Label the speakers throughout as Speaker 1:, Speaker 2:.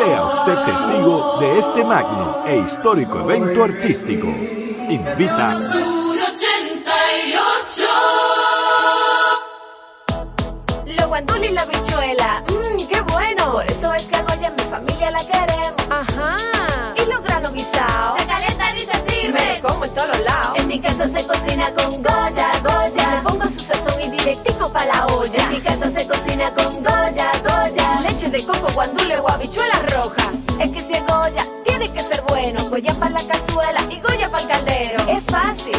Speaker 1: Sea usted testigo de este magno e histórico evento artístico. Invita.
Speaker 2: Estudio 88.
Speaker 3: Lo guandul y la bichuela, mmm, qué bueno. Por eso es que a Goya en mi familia la queremos. Ajá. Y los granos guisados.
Speaker 2: Se calienta y se sirve.
Speaker 3: Me lo como en todos lados. En mi casa se cocina con Goya, Goya. Le pongo su sazón y directico pa' la olla. En mi casa se cocina con Goya, coco, guandule o habichuela roja. Es que si es Goya, tiene que ser bueno. Goya para la cazuela y Goya para el caldero. Es fácil.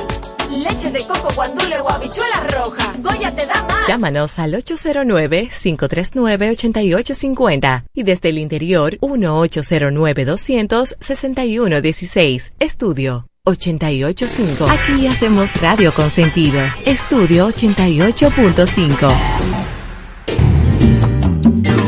Speaker 3: Leche de coco, guandule o habichuela roja. Goya te da más.
Speaker 4: Llámanos al 809-539-8850 y desde el interior 1-809-200-6116. Estudio 885. Aquí hacemos radio con sentido. Estudio 88.5.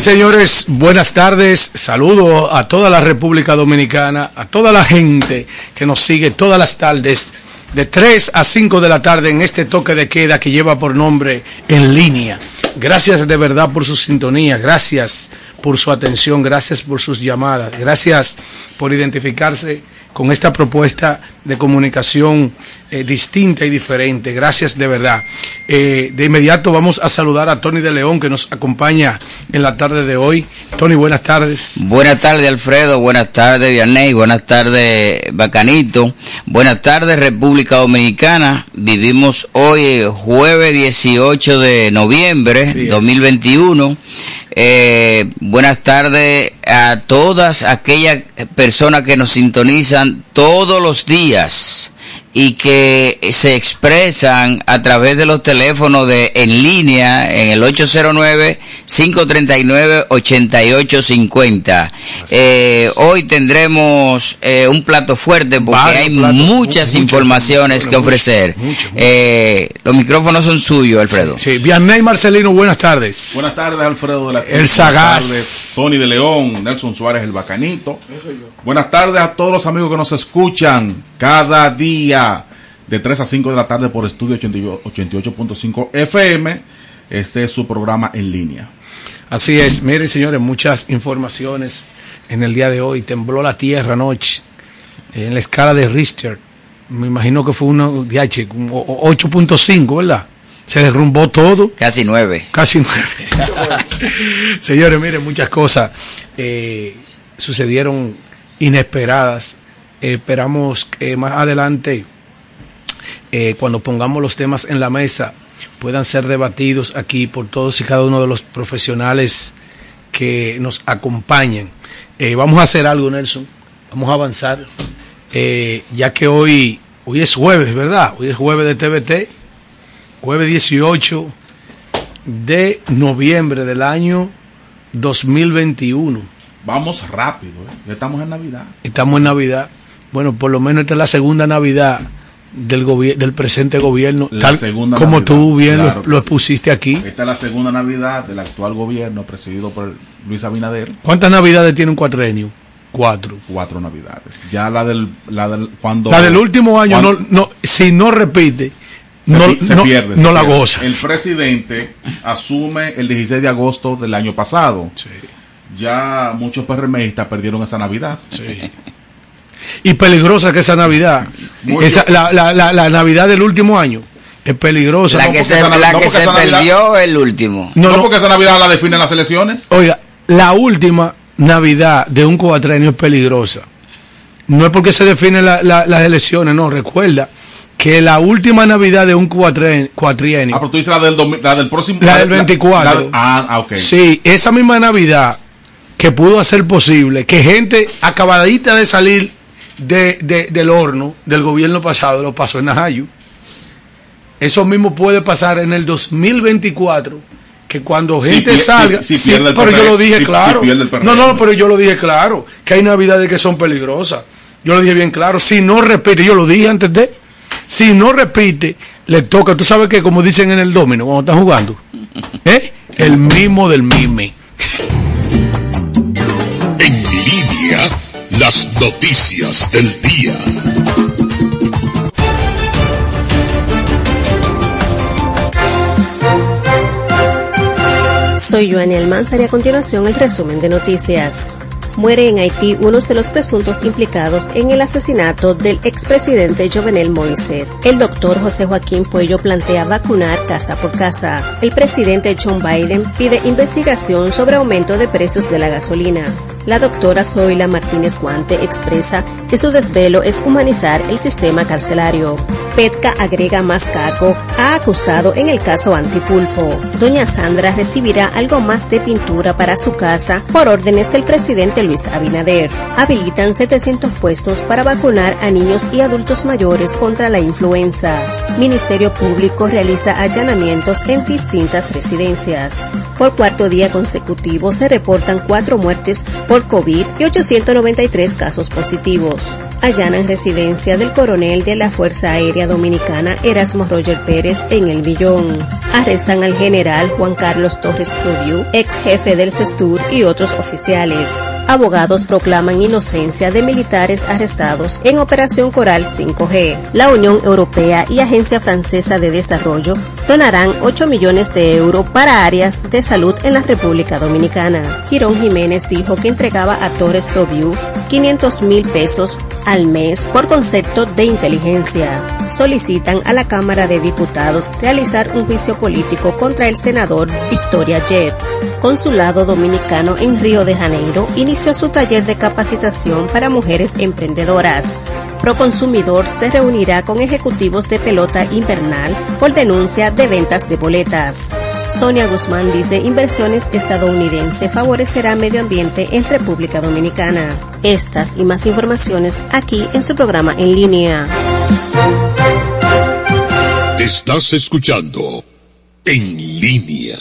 Speaker 5: Señores, buenas tardes. Saludo a toda la República Dominicana, a toda la gente que nos sigue todas las tardes, de 3 a 5 de la tarde en este toque de queda que lleva por nombre En Línea. Gracias de verdad por su sintonía, gracias por su atención, gracias por sus llamadas, gracias por identificarse con esta propuesta de comunicación eh, distinta y diferente. Gracias de verdad. Eh, de inmediato vamos a saludar a Tony de León que nos acompaña en la tarde de hoy. Tony, buenas tardes.
Speaker 6: Buenas tardes, Alfredo. Buenas tardes, Vianney. Buenas tardes, Bacanito. Buenas tardes, República Dominicana. Vivimos hoy, eh, jueves 18 de noviembre
Speaker 5: es.
Speaker 6: 2021. Eh, buenas tardes a todas aquellas personas que nos sintonizan todos los días y que se expresan a través de los teléfonos de en línea en el 809-539-8850. Eh, hoy tendremos eh, un plato fuerte porque
Speaker 5: Varios
Speaker 6: hay
Speaker 5: platos,
Speaker 6: muchas
Speaker 5: mu-
Speaker 6: informaciones
Speaker 5: muchas,
Speaker 6: que ofrecer.
Speaker 5: muchas, muchas.
Speaker 6: Eh, los micrófonos son suyos, Alfredo.
Speaker 5: Sí, Vianney Marcelino, buenas tardes.
Speaker 7: Buenas tardes, Alfredo de la
Speaker 5: El sagaz.
Speaker 7: Tardes, Tony de León, Nelson Suárez, el bacanito. Buenas tardes a todos los amigos que nos escuchan cada día de 3 a 5 de la tarde por Estudio 88.5 FM. Este es su programa en línea.
Speaker 5: Así es, miren señores, muchas informaciones en el día de hoy. Tembló la tierra anoche en la escala de Richter. Me imagino que fue uno de H, como o- 8.5, ¿verdad? Se derrumbó todo.
Speaker 6: Casi nueve.
Speaker 5: Casi nueve. Señores, miren, muchas cosas eh, sucedieron inesperadas. Esperamos que más adelante, eh, cuando pongamos los temas en la mesa, puedan ser debatidos aquí por todos y cada uno de los profesionales que nos acompañan. Eh, vamos a hacer algo, Nelson. Vamos a avanzar. Eh, ya que hoy, hoy es jueves, ¿verdad? Hoy es jueves de TVT. Jueves 18 de noviembre del año 2021.
Speaker 7: Vamos rápido, ¿eh? ya estamos en Navidad.
Speaker 5: Estamos en Navidad. Bueno, por lo menos esta es la segunda Navidad del del presente gobierno,
Speaker 7: La
Speaker 5: tal
Speaker 7: segunda
Speaker 5: como
Speaker 7: Navidad,
Speaker 5: tú bien lo-
Speaker 7: claro
Speaker 5: lo,
Speaker 7: sí.
Speaker 5: expusiste aquí.
Speaker 7: Esta es la segunda Navidad del actual gobierno presidido por Luis Abinader.
Speaker 5: ¿Cuántas navidades tiene un cuatrenio? Cuatro.
Speaker 7: Cuatro Navidades. Ya la del, la del cuando
Speaker 5: La del último año, no,
Speaker 7: cuando-
Speaker 5: no, si no repite,
Speaker 7: se,
Speaker 5: no,
Speaker 7: pi- se
Speaker 5: no-
Speaker 7: pierde.
Speaker 5: no la goza.
Speaker 7: El presidente asume el 16 de agosto del año pasado. Ya muchos PRMistas perdieron esa Navidad.
Speaker 5: Y peligrosa que esa Navidad. Esa, la, la, la, la Navidad del último año es peligrosa.
Speaker 6: La
Speaker 5: No,
Speaker 6: que se,
Speaker 7: esa-
Speaker 6: la
Speaker 7: no
Speaker 6: que se perdió el último.
Speaker 5: no,
Speaker 7: No,
Speaker 5: no,
Speaker 7: porque esa Navidad la definen las elecciones.
Speaker 5: Oiga, la última Navidad de un cuatrenio es peligrosa. No es porque se definen la- la- las elecciones, no. Recuerda que la última Navidad de un cuatren- cuatrienio,
Speaker 7: Ah, pero tú dices la del, la del próximo.
Speaker 5: La del 24.
Speaker 7: la- ah, ah, ok.
Speaker 5: sí, esa misma Navidad que pudo hacer posible que gente acabadita de salir de, de- del horno del gobierno pasado lo pasó en Najayo. Eso mismo puede pasar en el 2024, que cuando gente salga,
Speaker 7: si- si
Speaker 5: sí,
Speaker 7: pierde el
Speaker 5: pero yo lo dije claro. no, no, pero yo lo dije claro, que hay navidades que son peligrosas. Yo lo dije bien claro, si no repite, yo lo dije antes de, si no repite, le toca, tú sabes que como dicen en el domino cuando están jugando, ¿eh? el mismo del mime.
Speaker 8: Las noticias del día.
Speaker 9: Soy Joanny Almanzar y a continuación el resumen de noticias. Muere en Haití uno de los presuntos implicados en el asesinato del expresidente Jovenel Moïse. El doctor José Joaquín Puello plantea vacunar casa por casa. El presidente John Biden pide investigación sobre aumento de precios de la gasolina. La doctora Zoila Martínez Guante expresa que su desvelo es humanizar el sistema carcelario. Petka agrega más cargo a acusado en el caso Antipulpo. Doña Sandra recibirá algo más de pintura para su casa por órdenes del presidente Luis Abinader. Habilitan 700 puestos para vacunar a niños y adultos mayores contra la influenza. Ministerio Público realiza allanamientos en distintas residencias. Por cuarto día consecutivo se reportan cuatro muertes por COVID y 893 casos positivos. Allanan residencia del coronel de la Fuerza Aérea Dominicana Erasmo Roger Pérez en El Villón. Arrestan al general Juan Carlos Torres Rubio, ex jefe del CESTUR y otros oficiales. Abogados proclaman inocencia de militares arrestados en Operación Coral 5G. La Unión Europea y Agencia Francesa de Desarrollo donarán 8 millones de euros para áreas de salud en la República Dominicana. Girón Jiménez dijo que entregaba a Torres Review 500 mil pesos al mes por concepto de inteligencia. Solicitan a la Cámara de Diputados realizar un juicio político contra el senador Victoria Jet. Consulado Dominicano en Río de Janeiro inició su taller de capacitación para mujeres emprendedoras. Proconsumidor se reunirá con ejecutivos de pelota invernal por denuncia de ventas de boletas. Sonia Guzmán dice inversiones estadounidense favorecerá medio ambiente en República Dominicana. Estas y más informaciones aquí en su programa en línea.
Speaker 8: Estás escuchando En línea.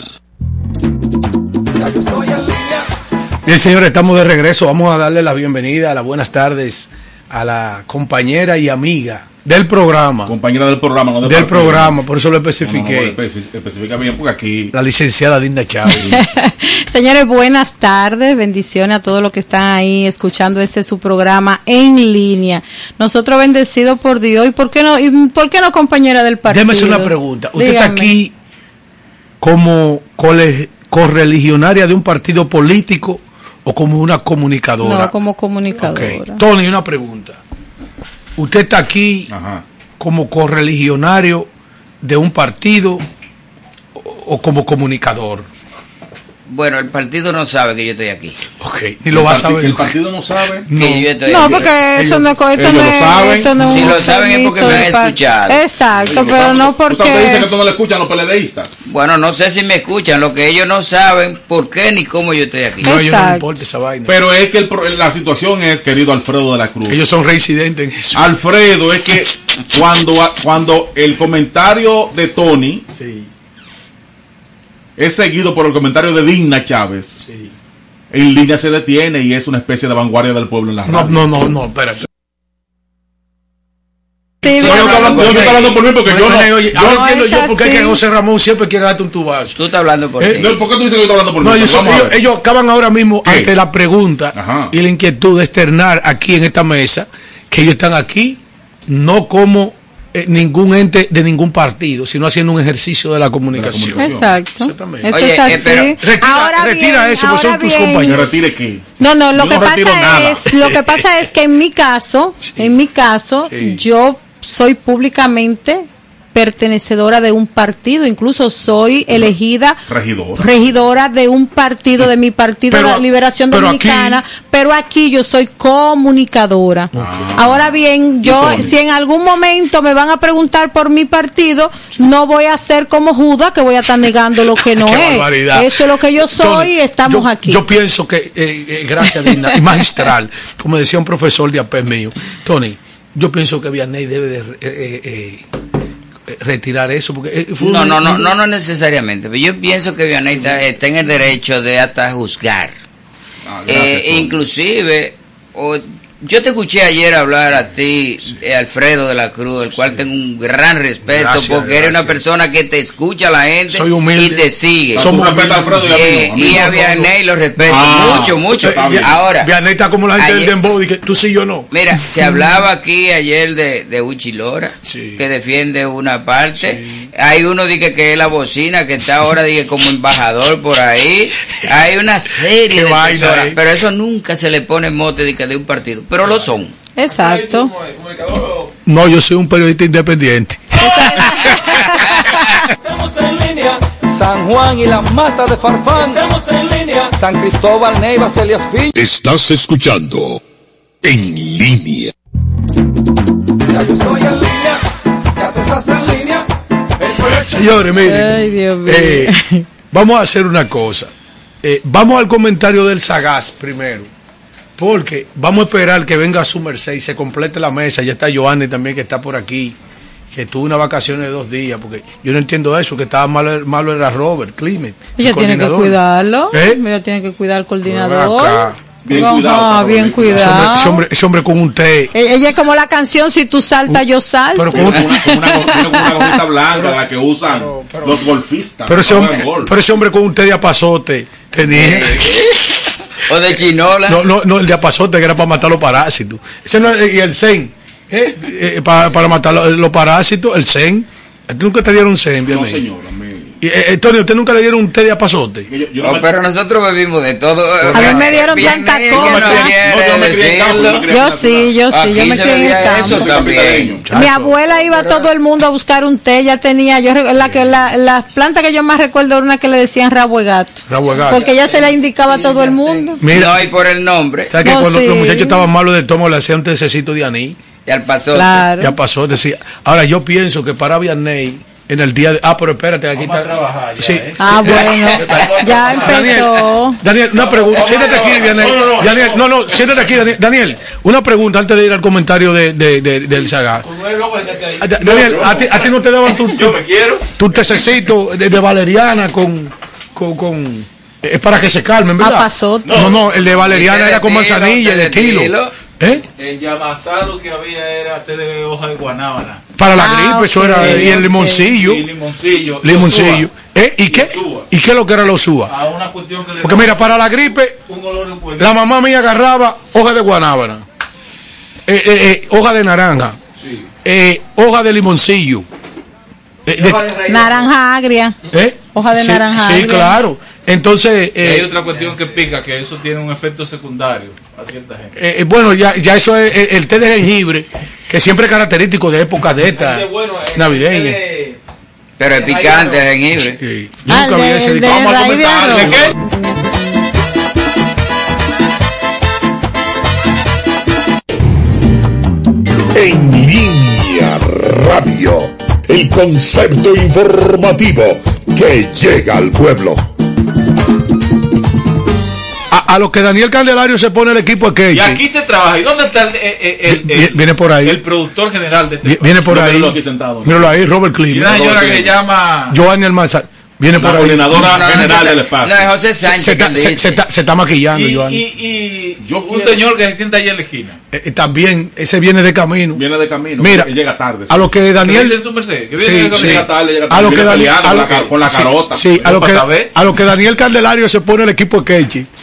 Speaker 5: Bien, señores, estamos de regreso. Vamos a darle la bienvenida, las buenas tardes a la compañera y amiga del programa.
Speaker 7: Compañera del programa, no
Speaker 5: del
Speaker 7: partido.
Speaker 5: programa, por eso lo
Speaker 7: No, no, no,
Speaker 5: especifiqué.
Speaker 7: especifica bien porque aquí
Speaker 5: La licenciada Dinda Chávez.
Speaker 10: Señores, buenas tardes, bendiciones a todos los que están ahí escuchando este su programa en línea. Nosotros bendecidos por Dios y por qué no, y por qué no compañera del partido.
Speaker 5: Déjeme hacer una pregunta. ¿Usted está aquí como correligionaria de un partido político o como una comunicadora?
Speaker 10: No, como comunicadora.
Speaker 5: Tony, una pregunta. ¿Usted está aquí
Speaker 7: Ajá.
Speaker 5: como correligionario de un partido o, o como comunicador?
Speaker 6: Bueno, el partido no sabe que yo estoy aquí.
Speaker 5: Ok, ni lo va a saber.
Speaker 7: El partido no sabe.
Speaker 5: No.
Speaker 6: Que yo estoy
Speaker 10: No,
Speaker 6: aquí.
Speaker 10: porque eso
Speaker 7: ellos-
Speaker 10: no, esto
Speaker 7: ellos
Speaker 10: no
Speaker 7: lo
Speaker 10: es,
Speaker 7: saben.
Speaker 10: esto no es
Speaker 6: Si lo saben es porque me han escuchado.
Speaker 10: Exacto,
Speaker 7: Oye,
Speaker 10: pero no
Speaker 7: Usted dice que
Speaker 10: porque...
Speaker 7: tú no le escuchan los PLDistas.
Speaker 6: Bueno, no sé si me escuchan. Lo que ellos no saben, por qué ni cómo yo estoy aquí.
Speaker 5: No, ellos no
Speaker 10: Exacto.
Speaker 5: importa esa vaina.
Speaker 7: Pero es que el pro- la situación es, querido Alfredo de la Cruz.
Speaker 5: ellos son reincidentes en eso.
Speaker 7: Alfredo, es que cuando, cuando el comentario de Tony
Speaker 5: Sí,
Speaker 7: es seguido por el comentario de Digna Chávez,
Speaker 5: sí.
Speaker 7: en línea se detiene y es una especie de vanguardia del pueblo en la
Speaker 5: No,
Speaker 7: radio.
Speaker 5: no, no, no, espérate.
Speaker 10: Sí,
Speaker 7: Yo no estoy hablando
Speaker 6: por
Speaker 7: yo
Speaker 6: mí.
Speaker 7: estoy hablando por mí porque yo no.
Speaker 5: Oye, oye,
Speaker 7: yo
Speaker 5: ahora
Speaker 7: no-
Speaker 5: entiendo yo por qué es que
Speaker 10: así.
Speaker 5: José Ramón siempre quiere darte un tubazo.
Speaker 6: Tú estás hablando por
Speaker 5: Eh,
Speaker 7: no, ¿Por qué tú dices que yo estoy hablando por mí?
Speaker 5: No, ellos, ellos, ellos acaban ahora mismo
Speaker 7: ¿Qué?
Speaker 5: ante la pregunta
Speaker 7: Ajá.
Speaker 5: y la inquietud de externar aquí en esta mesa que ellos están aquí no como eh, ningún ente de ningún partido, sino haciendo un ejercicio de la comunicación.
Speaker 7: comunicación.
Speaker 10: Exacto.
Speaker 5: Exactamente.
Speaker 10: Eso
Speaker 6: Oye,
Speaker 10: es así.
Speaker 6: eh, pero-
Speaker 5: Retira,
Speaker 10: ahora
Speaker 5: retira
Speaker 10: bien,
Speaker 5: eso, pues son
Speaker 10: ahora
Speaker 5: tus
Speaker 10: bien,
Speaker 7: ¿Que
Speaker 5: compañeros.
Speaker 7: retire qué?
Speaker 10: No, no, lo
Speaker 7: Yo
Speaker 10: que
Speaker 7: no
Speaker 10: pasa es, lo que pasa es que en mi caso, en mi caso,
Speaker 5: Sí.
Speaker 10: yo soy públicamente pertenecedora de un partido, incluso soy elegida
Speaker 7: Regidora.
Speaker 10: regidora de un partido, de mi partido
Speaker 5: Pero-
Speaker 10: La Liberación
Speaker 5: pero
Speaker 10: Dominicana,
Speaker 5: aquí-
Speaker 10: pero aquí yo soy comunicadora. Ahora bien, yo si en algún momento me van a preguntar por mi partido, no voy a ser como Judas que voy a estar negando lo que no es.
Speaker 5: barbaridad.
Speaker 10: Eso es lo que yo soy
Speaker 5: Tony,
Speaker 10: y estamos
Speaker 5: yo,
Speaker 10: aquí.
Speaker 5: Yo pienso que, eh, eh, gracias, Linda, y magistral, como decía un profesor de APES mío, Tony, yo pienso que Vianney debe de eh, eh, retirar eso, porque eh, fue
Speaker 6: No,
Speaker 5: un-
Speaker 6: no, no, no, no necesariamente. Pero yo pienso que Vianney está, está en el derecho de hasta juzgar.
Speaker 7: Ah, gracias,
Speaker 6: Eh, inclusive, o- yo te escuché ayer hablar a ti, eh, Alfredo de la Cruz, el cual tengo un gran respeto
Speaker 5: Gracias,
Speaker 6: porque eres una
Speaker 5: gracias.
Speaker 6: persona que te escucha a la gente
Speaker 5: Soy
Speaker 6: y te sigue.
Speaker 7: Somos a Alfredo y a mí
Speaker 6: Eh,
Speaker 7: a mí
Speaker 6: y a Vianney lo respeto
Speaker 7: Ah,
Speaker 6: mucho, mucho. Ahora,
Speaker 5: Vianney está como la gente del
Speaker 6: ayer-
Speaker 5: Dembow, y que tú sí, yo no.
Speaker 6: Mira, se hablaba aquí ayer de, de Uchi Lora,
Speaker 5: Sí.
Speaker 6: que defiende una parte. Hay uno dice que es la bocina, que está ahora dije, como embajador por ahí. Hay una serie
Speaker 5: Qué
Speaker 6: de personas,
Speaker 5: eh.
Speaker 6: pero eso nunca se le pone mote de, que de un partido. Pero lo son.
Speaker 10: Exacto.
Speaker 5: No, yo soy un periodista independiente.
Speaker 11: Estamos en línea. San Juan y la mata de Farfán. Estamos en línea. San Cristóbal, Neiva, Celias Pillo.
Speaker 8: Estás escuchando En Línea.
Speaker 11: Ya yo estoy en línea. Ya te estás en línea.
Speaker 5: Señores, miren.
Speaker 10: Ay, Dios mío.
Speaker 5: eh, vamos a hacer una cosa. Eh, vamos al comentario del Sagaz primero. Porque vamos a esperar que venga su merced y se complete la mesa. Ya está Joanny también que está por aquí. Que tuvo una vacaciones de dos días. Porque yo no entiendo eso. Que estaba malo, malo era Robert Clement. el
Speaker 10: Ella tiene que cuidarlo.
Speaker 5: ¿Eh?
Speaker 10: Ella tiene que cuidar al coordinador.
Speaker 7: Bien
Speaker 10: Ajá,
Speaker 7: cuidado,
Speaker 10: bien
Speaker 7: bien
Speaker 5: Ese hombre,
Speaker 10: cuidado.
Speaker 5: ese hombre- ese hombre con un té.
Speaker 10: E- Ella es como la canción Si tú saltas, yo salto.
Speaker 5: Pero con
Speaker 7: una, con una, tiene una gorrita blanca, la que usan los golfistas.
Speaker 5: pero ese hombre, pero ese hombre con un té de apazote tenía.
Speaker 6: O de chinola.
Speaker 5: No, no, no, el de apazote que era para matar los parásitos. Ese no, es- y el zen, ¿eh? Eh, para, para matar los, los parásitos, el zen. ¿A ti nunca te dieron zen,
Speaker 7: No,
Speaker 5: Vianney? Y, eh, eh, Tony, ¿usted nunca le dieron un té de apazote?
Speaker 7: yo- yo me-
Speaker 6: pero nosotros bebimos de todo.
Speaker 10: A mí me dieron tanta cosa.
Speaker 6: no
Speaker 7: No, yo
Speaker 10: sí, yo sí, yo me crié en el campo.
Speaker 6: también.
Speaker 10: Mi abuela iba todo el mundo a buscar un té, ella tenía, yo la que la, la planta que yo más recuerdo era una que le decían rabo de gato,
Speaker 5: Rabo de gato.
Speaker 10: porque ella se la indicaba a todo el mundo.
Speaker 5: Mira,
Speaker 6: No, y por el nombre,
Speaker 5: ¿sabes que
Speaker 10: No,
Speaker 5: cuando
Speaker 10: sí.
Speaker 5: los muchachos estaban malos de estómago le hacían un tececito de anís?
Speaker 6: y al paso.
Speaker 10: Claro.
Speaker 5: Ya pasó, decía. Ahora yo pienso que para Vianney, en el día de. Ah, pero espérate, aquí está. sí.
Speaker 10: Ah, bueno, ya empezó.
Speaker 5: Daniel, Daniel, una pregunta. Siéntate aquí, Daniel. Daniel, no, no, siéntate aquí, Daniel. Daniel, una pregunta antes de ir al comentario de, de, de- del Saga. Ah, Da- Daniel, a ti, a ti no te daban tu, tu, tu tececito de, de valeriana con. con, con- es para que se calmen, ¿verdad?
Speaker 10: Apazote.
Speaker 5: No, no, el de valeriana era con manzanilla,
Speaker 6: té
Speaker 5: de
Speaker 6: de
Speaker 5: tilo.
Speaker 6: tilo.
Speaker 5: ¿Eh?
Speaker 12: En Yamasá lo que había era té de hoja de guanábana.
Speaker 5: Para la
Speaker 10: Ah,
Speaker 5: gripe, eso era. Y el limoncillo.
Speaker 12: Y limoncillo.
Speaker 5: Limoncillo. ¿Eh? ¿Y qué?
Speaker 12: Usúa.
Speaker 5: ¿Y qué es lo que era la usúa?
Speaker 12: A una cuestión que le
Speaker 5: Porque mira, para la gripe,
Speaker 12: un olor
Speaker 5: la mamá mía agarraba hoja de guanábana, eh, eh, eh, hoja de naranja, eh, hoja de limoncillo. eh, de-
Speaker 10: Naranja agria.
Speaker 5: ¿eh?
Speaker 10: Hoja de
Speaker 5: Sí,
Speaker 10: naranja
Speaker 5: Sí,
Speaker 10: agria.
Speaker 5: claro. Entonces,
Speaker 12: Y hay otra cuestión que pica, que eso tiene un efecto secundario a cierta gente.
Speaker 5: eh, bueno, ya, ya eso es el, el té de jengibre, que siempre es característico de época de esta
Speaker 12: bueno,
Speaker 5: navideña.
Speaker 12: el-
Speaker 6: Pero es picante, el jengibre.
Speaker 5: Sí,
Speaker 10: Ah,
Speaker 5: nunca
Speaker 10: de-
Speaker 5: ese.
Speaker 10: de
Speaker 5: Vamos a
Speaker 10: de
Speaker 5: comentar. ¿De qué?
Speaker 8: En Línea Radio. El concepto informativo que llega al pueblo.
Speaker 5: A, a lo que Daniel Candelario se pone el equipo es que
Speaker 12: Y aquí se trabaja. ¿Y dónde está el, eh, eh, el-
Speaker 5: Vi-
Speaker 12: el-
Speaker 5: viene por ahí.
Speaker 12: el productor general de este
Speaker 5: Vi- Viene por ahí.
Speaker 7: míralo aquí sentado.
Speaker 5: Míralo ahí, Robert
Speaker 12: Y una señora que se llama
Speaker 5: Giovanni Almanzar. Viene por
Speaker 7: La
Speaker 5: ahí.
Speaker 7: coordinadora
Speaker 6: No, no,
Speaker 7: general
Speaker 6: no,
Speaker 7: del espacio.
Speaker 6: no, es José
Speaker 5: Se,
Speaker 6: Sánchez
Speaker 5: se está,
Speaker 6: que
Speaker 5: se-
Speaker 6: dice.
Speaker 5: se está- se está maquillando,
Speaker 12: Y,
Speaker 5: Joan.
Speaker 12: y, y
Speaker 7: Yo
Speaker 12: un
Speaker 7: quiero-
Speaker 12: señor que se sienta ahí en la esquina.
Speaker 5: Eh, eh, también, ese viene de camino.
Speaker 7: Viene de camino.
Speaker 5: Mira,
Speaker 7: él llega tarde.
Speaker 5: A lo que
Speaker 12: ¿Qué
Speaker 5: Daniel.
Speaker 12: dice su merced? Que viene
Speaker 5: Sí,
Speaker 12: de
Speaker 5: sí.
Speaker 12: camino.
Speaker 7: Llega tarde, llega
Speaker 5: A
Speaker 7: tarde.
Speaker 5: lo que
Speaker 7: viene
Speaker 5: Daniel.
Speaker 7: peleando
Speaker 5: a
Speaker 7: con
Speaker 5: lo
Speaker 7: la con la
Speaker 5: sí,
Speaker 7: carota.
Speaker 5: Sí, a lo, que, a lo que Daniel Candelario se pone el equipo de Kechi.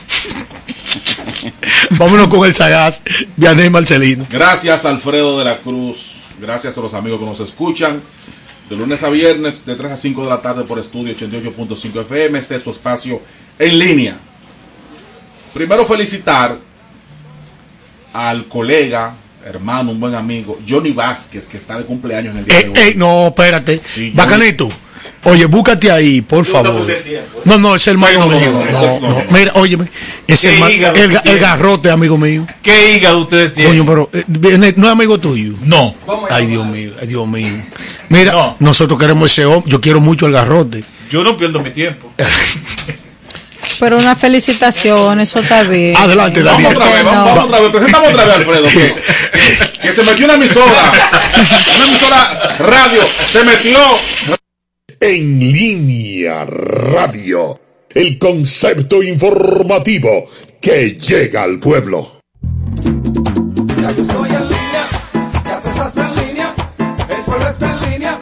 Speaker 5: Vámonos con el sagaz, Vianey Marcelino.
Speaker 7: Gracias Alfredo de la Cruz, gracias a los amigos que nos escuchan. De lunes a viernes, de 3 a 5 de la tarde por estudio 88.5 FM. Este es su espacio en línea. Primero felicitar al colega, hermano, un buen amigo, Johnny Vázquez, que está de cumpleaños en el día
Speaker 5: Eh,
Speaker 7: de hoy.
Speaker 5: eh, no, espérate.
Speaker 7: Sí,
Speaker 5: Bacanito. Oye, búscate ahí, por favor. No, no, es hermano
Speaker 7: Sí, no, no,
Speaker 5: mío.
Speaker 7: no, no.
Speaker 5: Mira, óyeme, es
Speaker 12: ¿Qué
Speaker 5: hermano- el, el
Speaker 12: tiene?
Speaker 5: garrote, amigo mío.
Speaker 12: ¿Qué hígado ustedes tienen?
Speaker 5: Coño, pero eh, viene- no es amigo tuyo.
Speaker 12: No.
Speaker 5: Ay, Dios mío, ay, Dios mío. Mira,
Speaker 12: No.
Speaker 5: nosotros queremos ese hombre. Yo quiero mucho el garrote.
Speaker 12: Yo no pierdo mi tiempo.
Speaker 10: Pero una felicitación, eso está bien.
Speaker 5: Adelante,
Speaker 7: Vamos
Speaker 5: Daniel.
Speaker 7: otra vez, vamos,
Speaker 10: No.
Speaker 7: vamos otra vez. Presentamos otra vez, Alfredo. Que, que se metió una emisora. Una emisora radio. Se metió.
Speaker 8: En línea radio. El concepto informativo que llega al pueblo.
Speaker 13: Ya yo estoy en línea, ya tú estás en línea, el pueblo está en línea,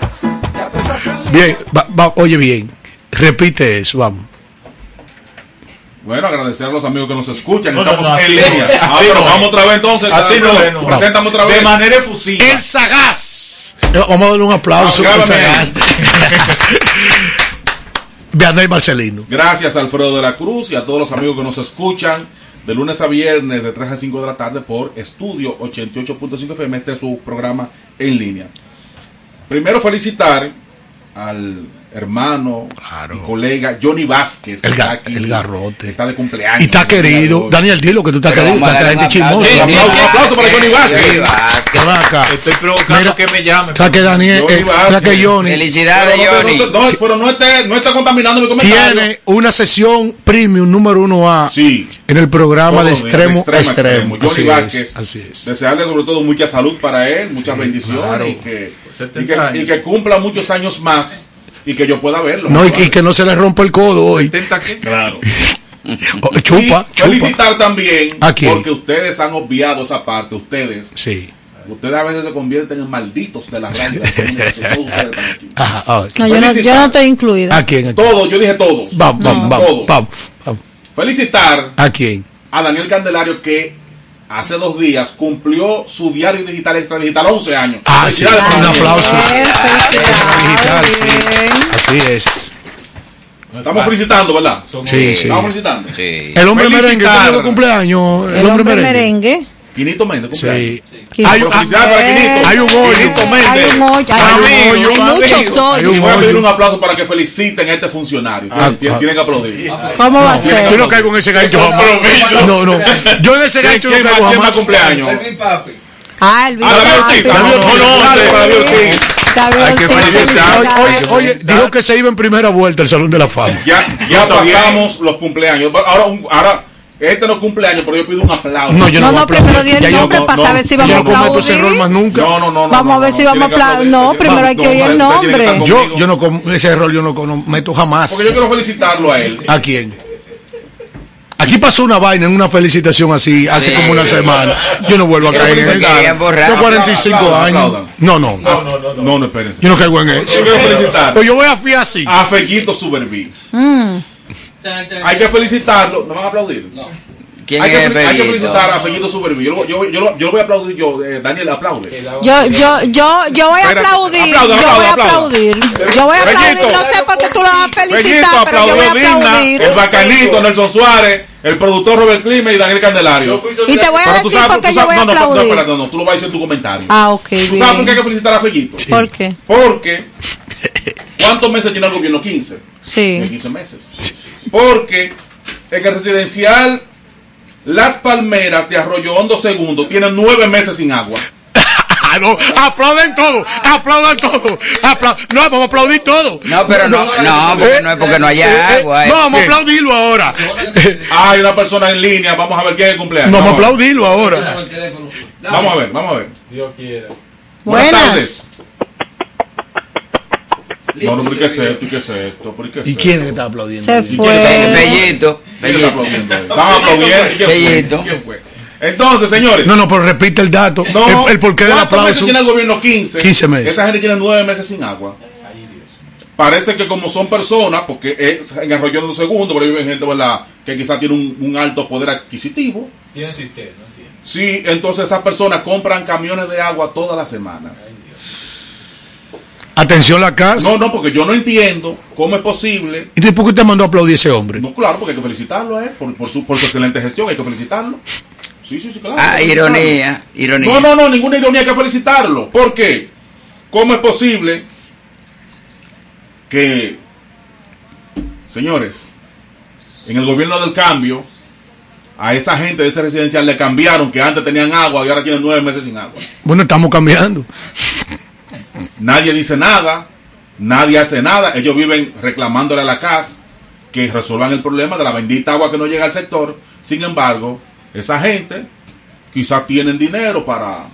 Speaker 13: ya tú estás en línea.
Speaker 5: Bien, va- va- oye bien. Repite eso, vamos.
Speaker 7: Bueno, agradecer a los amigos que nos escuchan.
Speaker 12: No,
Speaker 7: Estamos
Speaker 12: no,
Speaker 7: en línea. Ah, pero vamos otra vez entonces.
Speaker 12: Así no.
Speaker 7: Preséntame otra vez.
Speaker 12: De manera efusiva.
Speaker 5: El sagaz. Eh, Vamos a darle un aplauso
Speaker 7: Ah,
Speaker 5: al sagaz. Vianey Marcelino.
Speaker 7: Gracias Alfredo de la Cruz y a todos los amigos que nos escuchan de lunes a viernes de 3 a 5 de la tarde por Estudio 88.5 FM. Este es su programa en línea. Primero felicitar al hermano
Speaker 5: Claro.
Speaker 7: y colega Johnny Vázquez. que
Speaker 5: El, ga-
Speaker 7: está aquí,
Speaker 5: el garrote.
Speaker 7: Está de cumpleaños.
Speaker 5: Y está querido. Daniel, dilo que tú estás
Speaker 6: Pero
Speaker 5: querido. Está
Speaker 6: darle
Speaker 5: gente
Speaker 6: un aplauso.
Speaker 5: chismosa.
Speaker 7: Un aplauso, un aplauso para Johnny Vázquez.
Speaker 6: Johnny Vázquez.
Speaker 5: Que va acá.
Speaker 12: Estoy provocando
Speaker 5: Mira,
Speaker 12: que me llame.
Speaker 5: O sea que Daniel,
Speaker 7: Johnny
Speaker 5: eh, o sea que
Speaker 7: Vázquez.
Speaker 5: Johnny
Speaker 6: Felicidades,
Speaker 7: Pero no,
Speaker 6: Johnny.
Speaker 7: no, no, pero no esté, no esté contaminando mi comentario.
Speaker 5: tiene una sesión premium número uno A
Speaker 7: Sí.
Speaker 5: en el programa
Speaker 7: Todo
Speaker 5: de extremo extremo.
Speaker 7: Johnny
Speaker 5: Así
Speaker 7: Vázquez,
Speaker 5: es, así es.
Speaker 7: Desearle sobre todo mucha salud para él, muchas bendiciones
Speaker 5: claro.
Speaker 7: y, que, y,
Speaker 12: 70
Speaker 7: que,
Speaker 12: años.
Speaker 7: y que cumpla muchos años más y que yo pueda verlo.
Speaker 5: No, y, y que no se le rompa el codo hoy.
Speaker 7: Claro.
Speaker 5: Oh, chupa,
Speaker 7: Y
Speaker 5: chupa.
Speaker 7: felicitar también
Speaker 5: ¿A quién?
Speaker 7: porque ustedes han obviado esa parte, ustedes.
Speaker 5: Sí.
Speaker 7: Ustedes a veces se convierten en malditos de la radio. de la comunicación, todos ustedes están aquí.
Speaker 5: Ajá, a ver.
Speaker 10: No, yo no, yo no estoy incluida.
Speaker 5: ¿A quién?
Speaker 7: Todos, yo dije todos.
Speaker 5: Vamos, vamos, vamos,
Speaker 7: Todos.
Speaker 5: vamos, vamos.
Speaker 7: Felicitar
Speaker 5: ¿A quién?
Speaker 7: a Daniel Candelario que hace dos días cumplió su diario digital extra digital 11 años.
Speaker 5: Ah, sí, un aplauso. Digital, sí. Así es.
Speaker 7: Estamos felicitando, ¿verdad?
Speaker 5: Sí, sí.
Speaker 7: Estamos felicitando.
Speaker 6: Sí.
Speaker 5: El hombre merengue, ¿usted tuvo cumpleaños?
Speaker 10: El hombre merengue.
Speaker 7: Quinito Méndez, cumpleaños.
Speaker 5: Sí. Hay, ah,
Speaker 7: felicidades para Quinito.
Speaker 5: hay un hoyo.
Speaker 7: Quinito Méndez.
Speaker 10: Hay un hoyo, hay,
Speaker 5: Hay un hoyo,
Speaker 10: hay hoyos.
Speaker 5: un
Speaker 7: Y voy a pedir un aplauso para que feliciten a este funcionario.
Speaker 5: Ah,
Speaker 7: Tienen,
Speaker 5: ah.
Speaker 7: tienen que aplaudir.
Speaker 10: ¿Cómo va a
Speaker 5: Yo
Speaker 10: ser?
Speaker 5: no caigo en ese gancho jamás. No, no. Yo en ese
Speaker 7: ¿Quién,
Speaker 5: gancho no caigo
Speaker 7: quién más
Speaker 5: jamás.
Speaker 7: cumpleaños?
Speaker 10: Ah, el
Speaker 7: Ah.
Speaker 10: Papi.
Speaker 7: David
Speaker 5: Hay que
Speaker 10: Ortiz,
Speaker 5: felicitar. Oye, oye, dijo que se iba en primera vuelta al Salón de la Fama.
Speaker 7: Ya, ya pasamos los cumpleaños. Ahora, ahora, este no es cumpleaños, pero yo pido un aplauso.
Speaker 5: No, yo no,
Speaker 10: No, no, primero di el nombre
Speaker 7: no-
Speaker 10: para
Speaker 7: no,
Speaker 10: saber si vamos a
Speaker 5: Yo no cometo ese error más
Speaker 10: aplaudir.
Speaker 5: nunca.
Speaker 7: No, no, no, no.
Speaker 10: Vamos
Speaker 7: no,
Speaker 10: a ver
Speaker 7: no,
Speaker 10: si
Speaker 7: no,
Speaker 10: vamos a aplaudir. No, primero hay que oír el nombre.
Speaker 5: Yo, yo no ese error yo no cometo jamás.
Speaker 7: Porque yo quiero felicitarlo a él.
Speaker 5: ¿A quién? Aquí pasó una vaina en una felicitación así hace
Speaker 6: Sí.
Speaker 5: como una semana. Yo no vuelvo a caer en eso. Yo 45
Speaker 7: Aplaudan,
Speaker 5: años.
Speaker 7: aplaudan.
Speaker 5: No, no.
Speaker 7: No, no, espérense.
Speaker 5: Yo no caigo en eso.
Speaker 7: Yo quiero felicitar
Speaker 5: Pues yo voy a fiar así.
Speaker 7: a Fellito Superví.
Speaker 10: Mm.
Speaker 7: Hay que felicitarlo. ¿No van a aplaudir?
Speaker 6: ¿Quién
Speaker 7: Hay que,
Speaker 6: es
Speaker 7: fel- hay que felicitar a Fellito Superví. Yo, lo- yo, yo, lo- yo lo voy a aplaudir yo. eh, Daniel, aplaude.
Speaker 10: Yo, yo, yo, yo voy a aplaudir. Yo voy a aplaudir. Yo voy a aplaudir. No sé por qué tú lo vas a
Speaker 7: Fellito
Speaker 10: felicitar, pero yo voy a
Speaker 7: Digna,
Speaker 10: aplaudir.
Speaker 7: el bacanito Nelson Suárez, el productor Robert Clima y Daniel Candelario.
Speaker 10: Y te voy a
Speaker 7: Pero tú
Speaker 10: decir
Speaker 7: sabes-
Speaker 10: por qué yo voy a
Speaker 7: no, no, no, espérate, no, no, tú lo vas a decir en tu comentario.
Speaker 10: Ah, ok,
Speaker 7: ¿Tú sabes por qué hay que felicitar a Fellito?
Speaker 10: ¿Por qué?
Speaker 7: Porque, ¿cuántos meses tiene el gobierno? 15. Tiene
Speaker 10: Sí.
Speaker 7: 15 meses. Porque en el residencial Las Palmeras de Arroyo Hondo Segundo tienen 9 meses sin agua.
Speaker 5: Ah, no, aplauden todo, aplaudan todo. apla- no, vamos a aplaudir todo.
Speaker 6: No, pero no, no, porque no es porque no haya
Speaker 5: Eh, eh,
Speaker 6: agua. eh.
Speaker 5: No, vamos a aplaudirlo ahora.
Speaker 7: Hay una persona en línea, vamos a ver quién es el cumpleaños.
Speaker 5: Vamos a aplaudirlo ahora.
Speaker 7: Vamos a ver, vamos a ver.
Speaker 12: Dios quiera.
Speaker 7: Buenas
Speaker 10: Buenas.
Speaker 7: tardes. No, no, pero ¿qué es esto? ¿Y qué es esto? ¿Pero qué es
Speaker 5: ¿Y quién es que está aplaudiendo?
Speaker 10: Se fue.
Speaker 6: Bellito,
Speaker 7: ¿Quién está aplaudiendo.
Speaker 6: Bellito.
Speaker 7: ¿Quién fue? Entonces, señores.
Speaker 5: No, no, pero repite el dato.
Speaker 7: No,
Speaker 5: el, el porqué del
Speaker 7: ¿cuántos meses
Speaker 5: aplauso.
Speaker 7: tiene el gobierno? 15.
Speaker 5: 15 meses.
Speaker 7: Esa gente tiene 9 meses sin agua. Parece que como son personas, porque es en el rollo de segundo, pero viven gente ¿verdad? que quizás tiene un, un alto poder adquisitivo.
Speaker 12: Tiene sistema, entiendo.
Speaker 7: Sí, entonces esas personas compran camiones de agua todas las semanas.
Speaker 5: Atención la casa.
Speaker 7: No, no, porque yo no entiendo cómo es posible.
Speaker 5: ¿Y por qué usted mandó a aplaudir a ese hombre?
Speaker 7: No, claro, porque hay que felicitarlo a él por, por su, por su excelente gestión, hay que felicitarlo. Sí, sí, sí, claro.
Speaker 6: Ah, ironía, ironía.
Speaker 7: No, no, no, ninguna ironía, hay que felicitarlo. ¿Por qué? ¿Cómo es posible que, señores, en el gobierno del cambio, a esa gente de ese residencial le cambiaron que antes tenían agua y ahora tienen nueve meses sin agua?
Speaker 5: Bueno, estamos cambiando.
Speaker 7: Nadie dice nada, nadie hace nada, ellos viven reclamándole a la CAS que resuelvan el problema de la bendita agua que no llega al sector. Sin embargo, esa gente quizás tienen dinero para,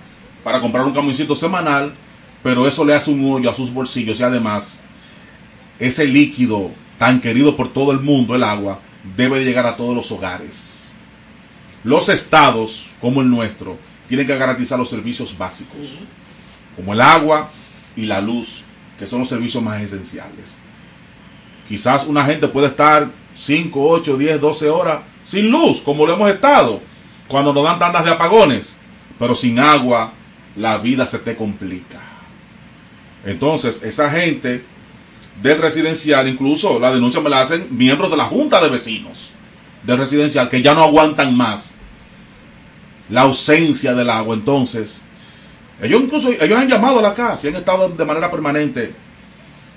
Speaker 7: para comprar un camioncito semanal, pero eso le hace un hoyo a sus bolsillos y además ese líquido tan querido por todo el mundo, el agua, debe de llegar a todos los hogares. Los estados, como el nuestro, tienen que garantizar los servicios básicos, como el agua y la luz, que son los servicios más esenciales. Quizás una gente puede estar 5, 8, 10, 12 horas sin luz, como lo hemos estado, cuando nos dan tandas de apagones, pero sin agua la vida se te complica. Entonces, esa gente del residencial, incluso la denuncia me la hacen miembros de la Junta de Vecinos del residencial, que ya no aguantan más la ausencia del agua. Entonces, ellos incluso ellos han llamado a la casa y han estado de manera permanente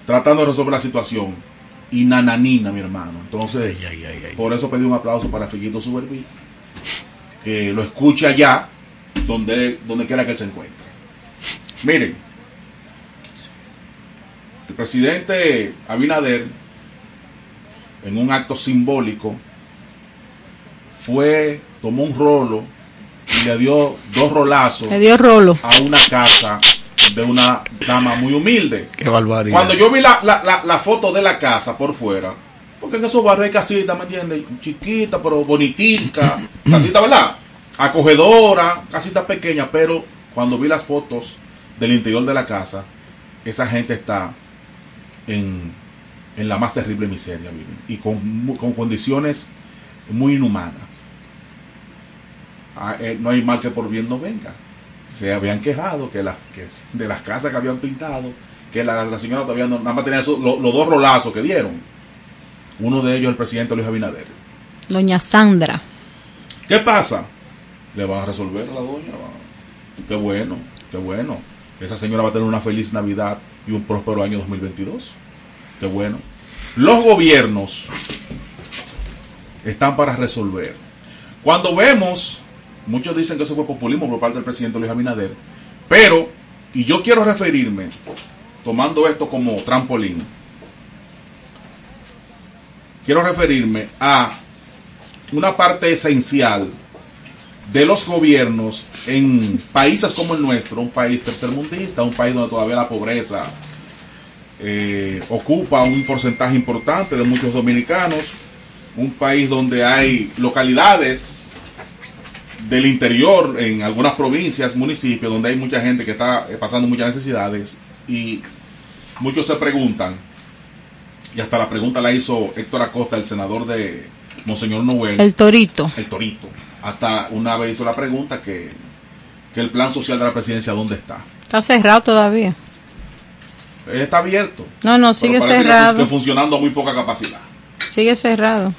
Speaker 7: tratando de resolver la situación. Y nananina, mi hermano. Entonces, por eso pedí un aplauso para Figuito Suberví, que lo escuche allá, donde, donde quiera que él se encuentre. Miren, el presidente Abinader, en un acto simbólico, fue, tomó un rolo y le dio dos rolazos
Speaker 10: Le dio rolo.
Speaker 7: a una casa de una dama muy humilde.
Speaker 5: Qué barbaridad.
Speaker 7: Cuando yo vi la, la, la, la foto de la casa por fuera, porque en esos barrios hay casitas, ¿me entiendes? Chiquita, pero bonitica, casita, ¿verdad? Acogedora, casita pequeña, pero cuando vi las fotos del interior de la casa, esa gente está en, en la más terrible miseria, viven, y con, con condiciones muy inhumanas. Ah, eh, no hay mal que por bien no venga. Se habían quejado que, que de las casas que habían pintado, que la, la señora todavía no, nada más tenía lo- los dos rolazos que dieron. Uno de ellos el presidente Luis Abinader.
Speaker 10: Doña Sandra.
Speaker 7: ¿Qué pasa? Le van a resolver a la doña. Qué bueno, qué bueno. Esa señora va a tener una feliz Navidad y un próspero año 2022. Qué bueno. Los gobiernos están para resolver. Cuando vemos, muchos dicen que eso fue populismo por parte del presidente Luis Abinader, pero, y yo quiero referirme, tomando esto como trampolín, quiero referirme a una parte esencial de los gobiernos en países como el nuestro, un país tercermundista, un país donde todavía la pobreza eh, ocupa un porcentaje importante de muchos dominicanos, un país donde hay localidades del interior, en algunas provincias, municipios, donde hay mucha gente que está eh, pasando muchas necesidades y muchos se preguntan, y hasta la pregunta la hizo Héctor Acosta, el senador de Monseñor Noel.
Speaker 10: El torito.
Speaker 7: El torito. Hasta una vez hizo la pregunta que, que el plan social de la presidencia, ¿dónde está?
Speaker 10: Está cerrado todavía.
Speaker 7: Está abierto.
Speaker 10: No, no, sigue cerrado.
Speaker 7: Que funcionando a muy poca capacidad.
Speaker 10: Sigue cerrado.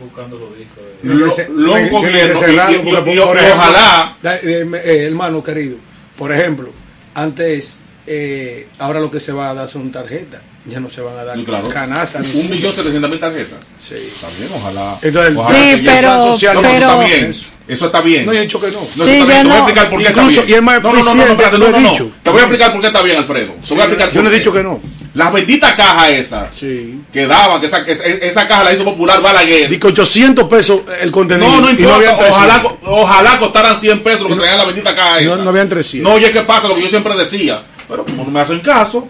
Speaker 12: Buscando los discos. de-
Speaker 7: Lo- y- y- y- ojalá
Speaker 5: eh, eh, hermano querido, por ejemplo, antes, eh, ahora lo que se va a dar son tarjetas, ya no se van a dar
Speaker 7: Sí, claro.
Speaker 5: canastas.
Speaker 7: Un millón setecientos mil tarjetas.
Speaker 5: Sí.
Speaker 7: Está bien, ojalá.
Speaker 5: Entonces,
Speaker 7: ojalá
Speaker 10: Sí, pero-
Speaker 7: No, eso
Speaker 10: pero-
Speaker 7: está bien. Eso está bien.
Speaker 5: No, yo he dicho que no.
Speaker 7: No,
Speaker 10: Sí,
Speaker 7: eso está bien. Te voy
Speaker 10: no.
Speaker 7: a explicar por qué
Speaker 5: Incluso,
Speaker 7: está bien.
Speaker 5: y es más,
Speaker 7: no, no, no, no,
Speaker 5: lo
Speaker 7: no,
Speaker 5: he
Speaker 7: no, no.
Speaker 5: dicho.
Speaker 7: Te voy a explicar por qué está bien, Alfredo. Te voy a explicar
Speaker 5: yo no he dicho que no.
Speaker 7: Las benditas cajas esas
Speaker 5: Sí.
Speaker 7: que daban, que esa, que esa, esa caja la hizo popular Balaguer.
Speaker 5: Dice 800 pesos el contenido.
Speaker 7: No, no
Speaker 5: y
Speaker 7: importa.
Speaker 5: habían 300.
Speaker 7: ojalá, ojalá costaran 100 pesos lo que traían la bendita caja
Speaker 5: No,
Speaker 7: esa.
Speaker 5: no habían 300.
Speaker 7: No, oye, ¿qué pasa? Lo que yo siempre decía. Pero como no me hacen caso,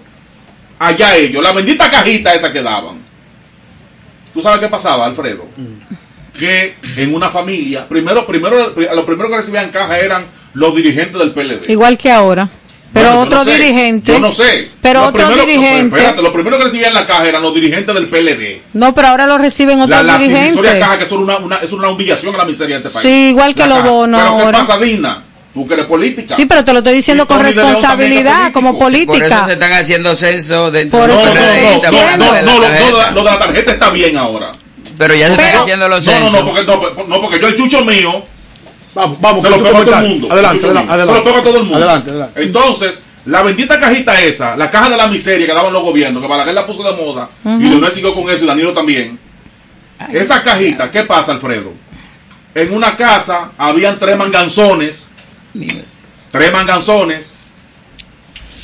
Speaker 7: allá ellos, la bendita cajita esa que daban. ¿Tú sabes qué pasaba, Alfredo? Que en una familia, primero, primero, los primeros que recibían caja eran los dirigentes del PLD.
Speaker 10: Igual que ahora. Pero
Speaker 7: Bueno,
Speaker 10: otro
Speaker 7: no sé,
Speaker 10: dirigente.
Speaker 7: Yo no sé.
Speaker 10: Pero
Speaker 7: Los
Speaker 10: otro dirigente.
Speaker 7: Espérate, los primeros que recibían la caja eran los dirigentes del PLD.
Speaker 10: No, pero ahora lo reciben
Speaker 7: La,
Speaker 10: otros
Speaker 7: la
Speaker 10: dirigentes.
Speaker 7: caja que son una, una, es una humillación a la miseria de este país.
Speaker 10: Sí, igual que
Speaker 7: La
Speaker 10: los bonos
Speaker 7: Pero
Speaker 10: ahora.
Speaker 7: ¿qué pasa, Dina? Tú que eres política.
Speaker 10: Sí, pero te lo estoy diciendo con
Speaker 7: es
Speaker 10: responsabilidad, como
Speaker 7: político.
Speaker 6: Por eso
Speaker 10: política.
Speaker 6: se están haciendo censos dentro
Speaker 10: Por
Speaker 6: de
Speaker 7: No,
Speaker 6: de la
Speaker 7: no, lo, lo de la- lo la tarjeta está bien ahora.
Speaker 6: Pero ya se están
Speaker 10: Pero-
Speaker 6: haciendo los
Speaker 7: No, no,
Speaker 6: censos.
Speaker 7: no, porque, no, no, porque yo el chucho mío
Speaker 5: Vamos, vamos.
Speaker 7: se lo pego a todo el mundo.
Speaker 5: Adelante, adelante.
Speaker 7: Se lo pego a todo el mundo.
Speaker 5: Adelante, adelante.
Speaker 7: Entonces, la bendita cajita esa, la caja de la miseria que daban los gobiernos, que Balaguer la puso de moda, y Leonel siguió con eso y Danilo también. Esa cajita, ¿qué pasa, Alfredo? En una casa habían tres manganzones, tres manganzones,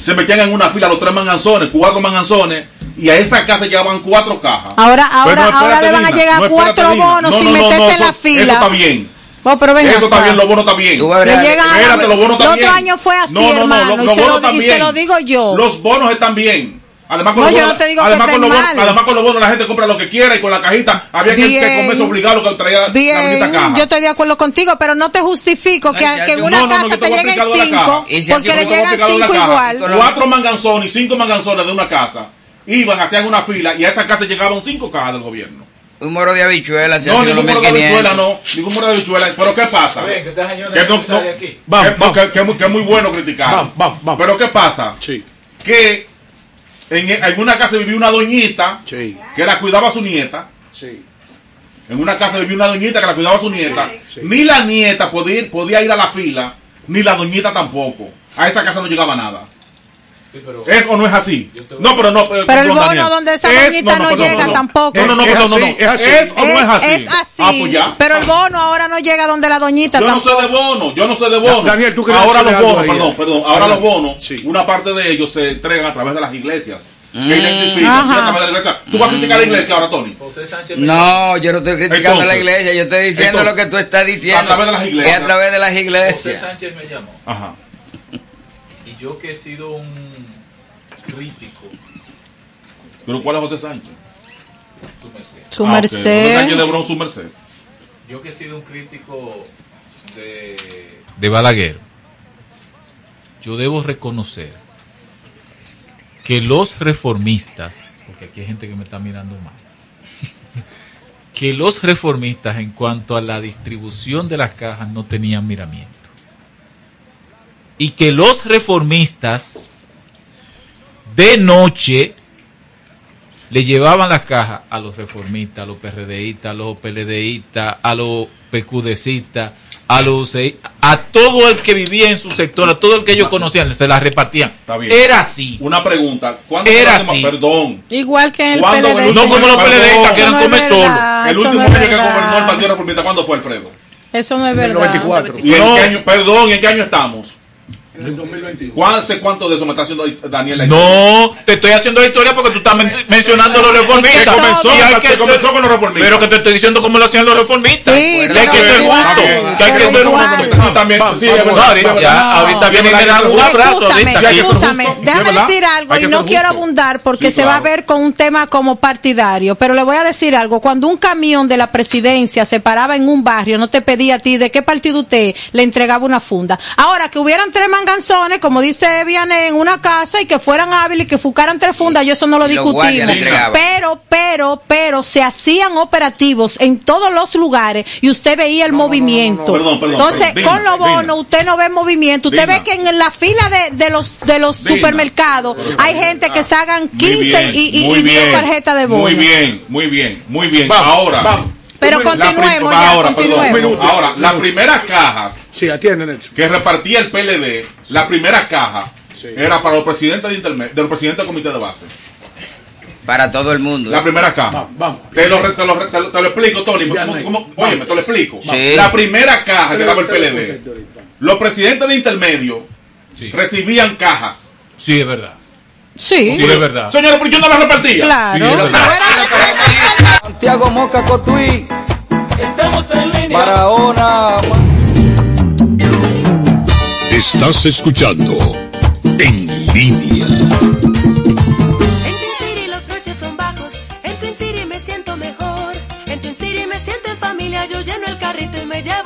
Speaker 7: se metían en una fila los tres manganzones, cuatro manganzones, y a esa casa llevaban cuatro cajas.
Speaker 10: Ahora, ahora, ahora le van a llegar
Speaker 7: no, espérate,
Speaker 10: cuatro bonos
Speaker 7: No,
Speaker 10: sin meterse
Speaker 7: no,
Speaker 10: en la fila.
Speaker 7: Eso está bien.
Speaker 10: Oh, pero venga
Speaker 7: Eso bien, los bonos también.
Speaker 10: La-
Speaker 7: Espérate, los bonos
Speaker 10: el
Speaker 7: también.
Speaker 10: otro año fue así,
Speaker 7: No, no, no, los-
Speaker 10: y,
Speaker 7: los
Speaker 10: se lo,
Speaker 7: bonos
Speaker 10: y se
Speaker 7: también.
Speaker 10: lo digo yo.
Speaker 7: Los bonos están bien. Además con,
Speaker 10: No,
Speaker 7: bonos,
Speaker 10: no te digo que
Speaker 7: además, con los bonos,
Speaker 10: mal.
Speaker 7: además con los bonos la gente compra lo que quiera y con la cajita había que,
Speaker 10: Bien.
Speaker 7: que comerse obligado lo que traía la
Speaker 10: Bien,
Speaker 7: bendita caja.
Speaker 10: yo estoy de acuerdo contigo, pero no te justifico que, que en
Speaker 6: un-
Speaker 10: una
Speaker 7: No, no, no,
Speaker 10: casa
Speaker 7: te
Speaker 10: lleguen
Speaker 7: la
Speaker 10: cinco, porque le llegan
Speaker 7: la
Speaker 10: cinco igual.
Speaker 7: Cuatro manganzones y cinco manganzones de una casa. Iban, hacían una fila y a esa casa llegaban cinco cajas del gobierno.
Speaker 6: Un moro de habichuelas se
Speaker 7: No,
Speaker 6: hace
Speaker 7: ningún moro de habichuela,
Speaker 6: 1500.
Speaker 7: no. Ningún moro de habichuela. Pero ¿qué pasa?
Speaker 12: Que ustedes años
Speaker 7: Que no-
Speaker 12: de
Speaker 7: no-
Speaker 12: aquí.
Speaker 5: Vamos,
Speaker 7: que-
Speaker 5: vamos.
Speaker 7: que- que es muy- que es muy bueno criticar.
Speaker 5: Vamos, vamos, vamos.
Speaker 7: Pero ¿qué pasa?
Speaker 5: Sí,
Speaker 7: Que en, en una casa vivía una doñita
Speaker 5: sí,
Speaker 7: que la cuidaba a su nieta.
Speaker 5: sí.
Speaker 7: En una casa vivía una doñita que la cuidaba a su nieta. Ni la nieta podía ir, podía ir a la fila, ni la doñita tampoco. A esa casa no llegaba nada.
Speaker 12: Sí, pero
Speaker 7: ¿Es o no es así? No, pero no.
Speaker 10: Pero el bono
Speaker 7: Daniel.
Speaker 10: donde esa
Speaker 7: Es-
Speaker 10: doñita no, llega tampoco.
Speaker 7: No, no, no,
Speaker 5: Es
Speaker 7: no,
Speaker 5: es así.
Speaker 7: ¿Es o no es así?
Speaker 10: Es así.
Speaker 7: Ah, pues ya.
Speaker 10: Pero el bono ahora no llega donde la doñita
Speaker 7: Yo no sé de bono, yo no sé de bono.
Speaker 5: Daniel, tú querías
Speaker 7: ahora los bonos,
Speaker 5: ahí.
Speaker 7: perdón, perdón, ahora los bonos,
Speaker 5: Sí.
Speaker 7: una parte de ellos se entregan a través de las iglesias.
Speaker 6: Mm.
Speaker 7: Que la. Tú vas a criticar a la iglesia ahora, Tony.
Speaker 12: José Sánchez me
Speaker 6: No, yo no estoy criticando a la iglesia, yo estoy diciendo
Speaker 7: entonces,
Speaker 6: lo que tú estás diciendo.
Speaker 7: a través de las iglesias.
Speaker 6: Es a través de las
Speaker 12: José. Sánchez me llamó.
Speaker 7: Ajá.
Speaker 12: Y yo que he sido un crítico,
Speaker 7: Pero ¿cuál es José Sánchez?
Speaker 12: tú me sé.
Speaker 10: Su
Speaker 7: Ah, ok. José
Speaker 10: merced.
Speaker 7: Sánchez Lebrón, su merced.
Speaker 12: Yo que he sido un crítico de, de Balaguer, yo debo reconocer que los reformistas, porque aquí hay gente que me está mirando mal, que los reformistas en cuanto a la distribución de las cajas no tenían miramiento. Y que los reformistas de noche le llevaban las cajas a los reformistas, a los PRDistas, a los PLDistas, a los PQDcistas, a los UCI, a todo el que vivía en su sector, a todo el que ellos conocían, se las repartían.
Speaker 7: Está bien.
Speaker 12: Era así.
Speaker 7: Una pregunta. ¿Cuándo
Speaker 12: Era así.
Speaker 7: Perdón.
Speaker 10: Igual que en el
Speaker 7: ¿Cuándo
Speaker 10: PLD.
Speaker 7: el
Speaker 12: No como los. PLDistas que eran
Speaker 10: no
Speaker 12: come
Speaker 10: es
Speaker 12: solo.
Speaker 7: El último
Speaker 10: no es
Speaker 7: año que gobernó el Partido Reformista, ¿cuándo fue, Alfredo?
Speaker 10: Eso no es
Speaker 5: En el
Speaker 10: verdad.
Speaker 5: 94.
Speaker 7: ¿Y en
Speaker 12: No.
Speaker 7: qué año? Perdón, ¿y en qué año estamos?
Speaker 5: En el 2021.
Speaker 7: ¿Cuál- sé ¿Cuánto de eso me está haciendo Daniel?
Speaker 12: No, te estoy haciendo la historia porque tú estás men- mencionando los reformistas.
Speaker 7: Que comenzó,
Speaker 12: Y hay
Speaker 7: que
Speaker 12: que ser-
Speaker 7: comenzó con los reformistas.
Speaker 12: Pero que te estoy diciendo cómo lo hacían los reformistas.
Speaker 10: Sí,
Speaker 12: que hay que ser justo. Que hay que ser.
Speaker 7: Sí, también. Sí,
Speaker 12: ahorita, viene y me dan un abrazo.
Speaker 10: Escúchame,
Speaker 7: justo.
Speaker 10: Déjame decir algo y no quiero
Speaker 7: justo.
Speaker 10: abundar porque se va a ver con un tema como partidario, pero le voy a decir algo, cuando un camión de la presidencia se paraba en un barrio, no te pedía a ti de qué partido usted le entregaba una funda. Ahora, que hubieran tres manganzones, como dice Vianney, en una casa y que fueran hábiles y que fucaran tres fundas, yo eso no lo discutimos. Pero, pero, pero se hacían operativos en todos los lugares y usted veía el movimiento.
Speaker 7: Perdón, perdón,
Speaker 10: Entonces,
Speaker 7: perdón.
Speaker 10: con los bonos usted no ve movimiento. Usted
Speaker 7: Dina.
Speaker 10: ve que en la fila de, de los de los
Speaker 7: Dina.
Speaker 10: supermercados hay gente que sacan
Speaker 7: Muy
Speaker 10: 15
Speaker 7: bien,
Speaker 10: y, y,
Speaker 7: muy
Speaker 10: y 10
Speaker 7: bien,
Speaker 10: tarjetas de bono.
Speaker 7: Muy bien, muy bien, muy bien.
Speaker 5: Vamos,
Speaker 7: ahora,
Speaker 5: vamos.
Speaker 10: Pero continuemos ya,
Speaker 7: ahora, perdón,
Speaker 10: continuemos.
Speaker 7: ahora, las primeras cajas
Speaker 5: Sí,
Speaker 7: que repartía el PLD, la primera caja
Speaker 5: Sí.
Speaker 7: era para los presidentes de interme- de los presidentes del comité de base.
Speaker 6: Para todo el mundo.
Speaker 7: La primera caja.
Speaker 5: Vamos, vamos.
Speaker 7: Te lo, te, lo, te, lo, te lo explico, Tony. ¿Cómo- cómo-. Oye, te lo explico.
Speaker 6: Sí.
Speaker 7: La primera caja que daba el PLD, los presidentes de intermedio
Speaker 12: Sí.
Speaker 7: recibían cajas.
Speaker 12: Sí, es verdad.
Speaker 10: Sí,
Speaker 12: Sí, es verdad.
Speaker 7: Señores, pero yo no las repartía.
Speaker 10: claro.
Speaker 12: Sí, es verdad.
Speaker 11: Santiago Moca Cotuí.
Speaker 2: Estamos en línea.
Speaker 11: Barahona.
Speaker 8: Estás escuchando En Línea.
Speaker 3: En
Speaker 14: Twin City los precios son bajos. En Twin City me siento mejor. En Twin City me siento en
Speaker 3: familia. Yo lleno el carrito y me llevo.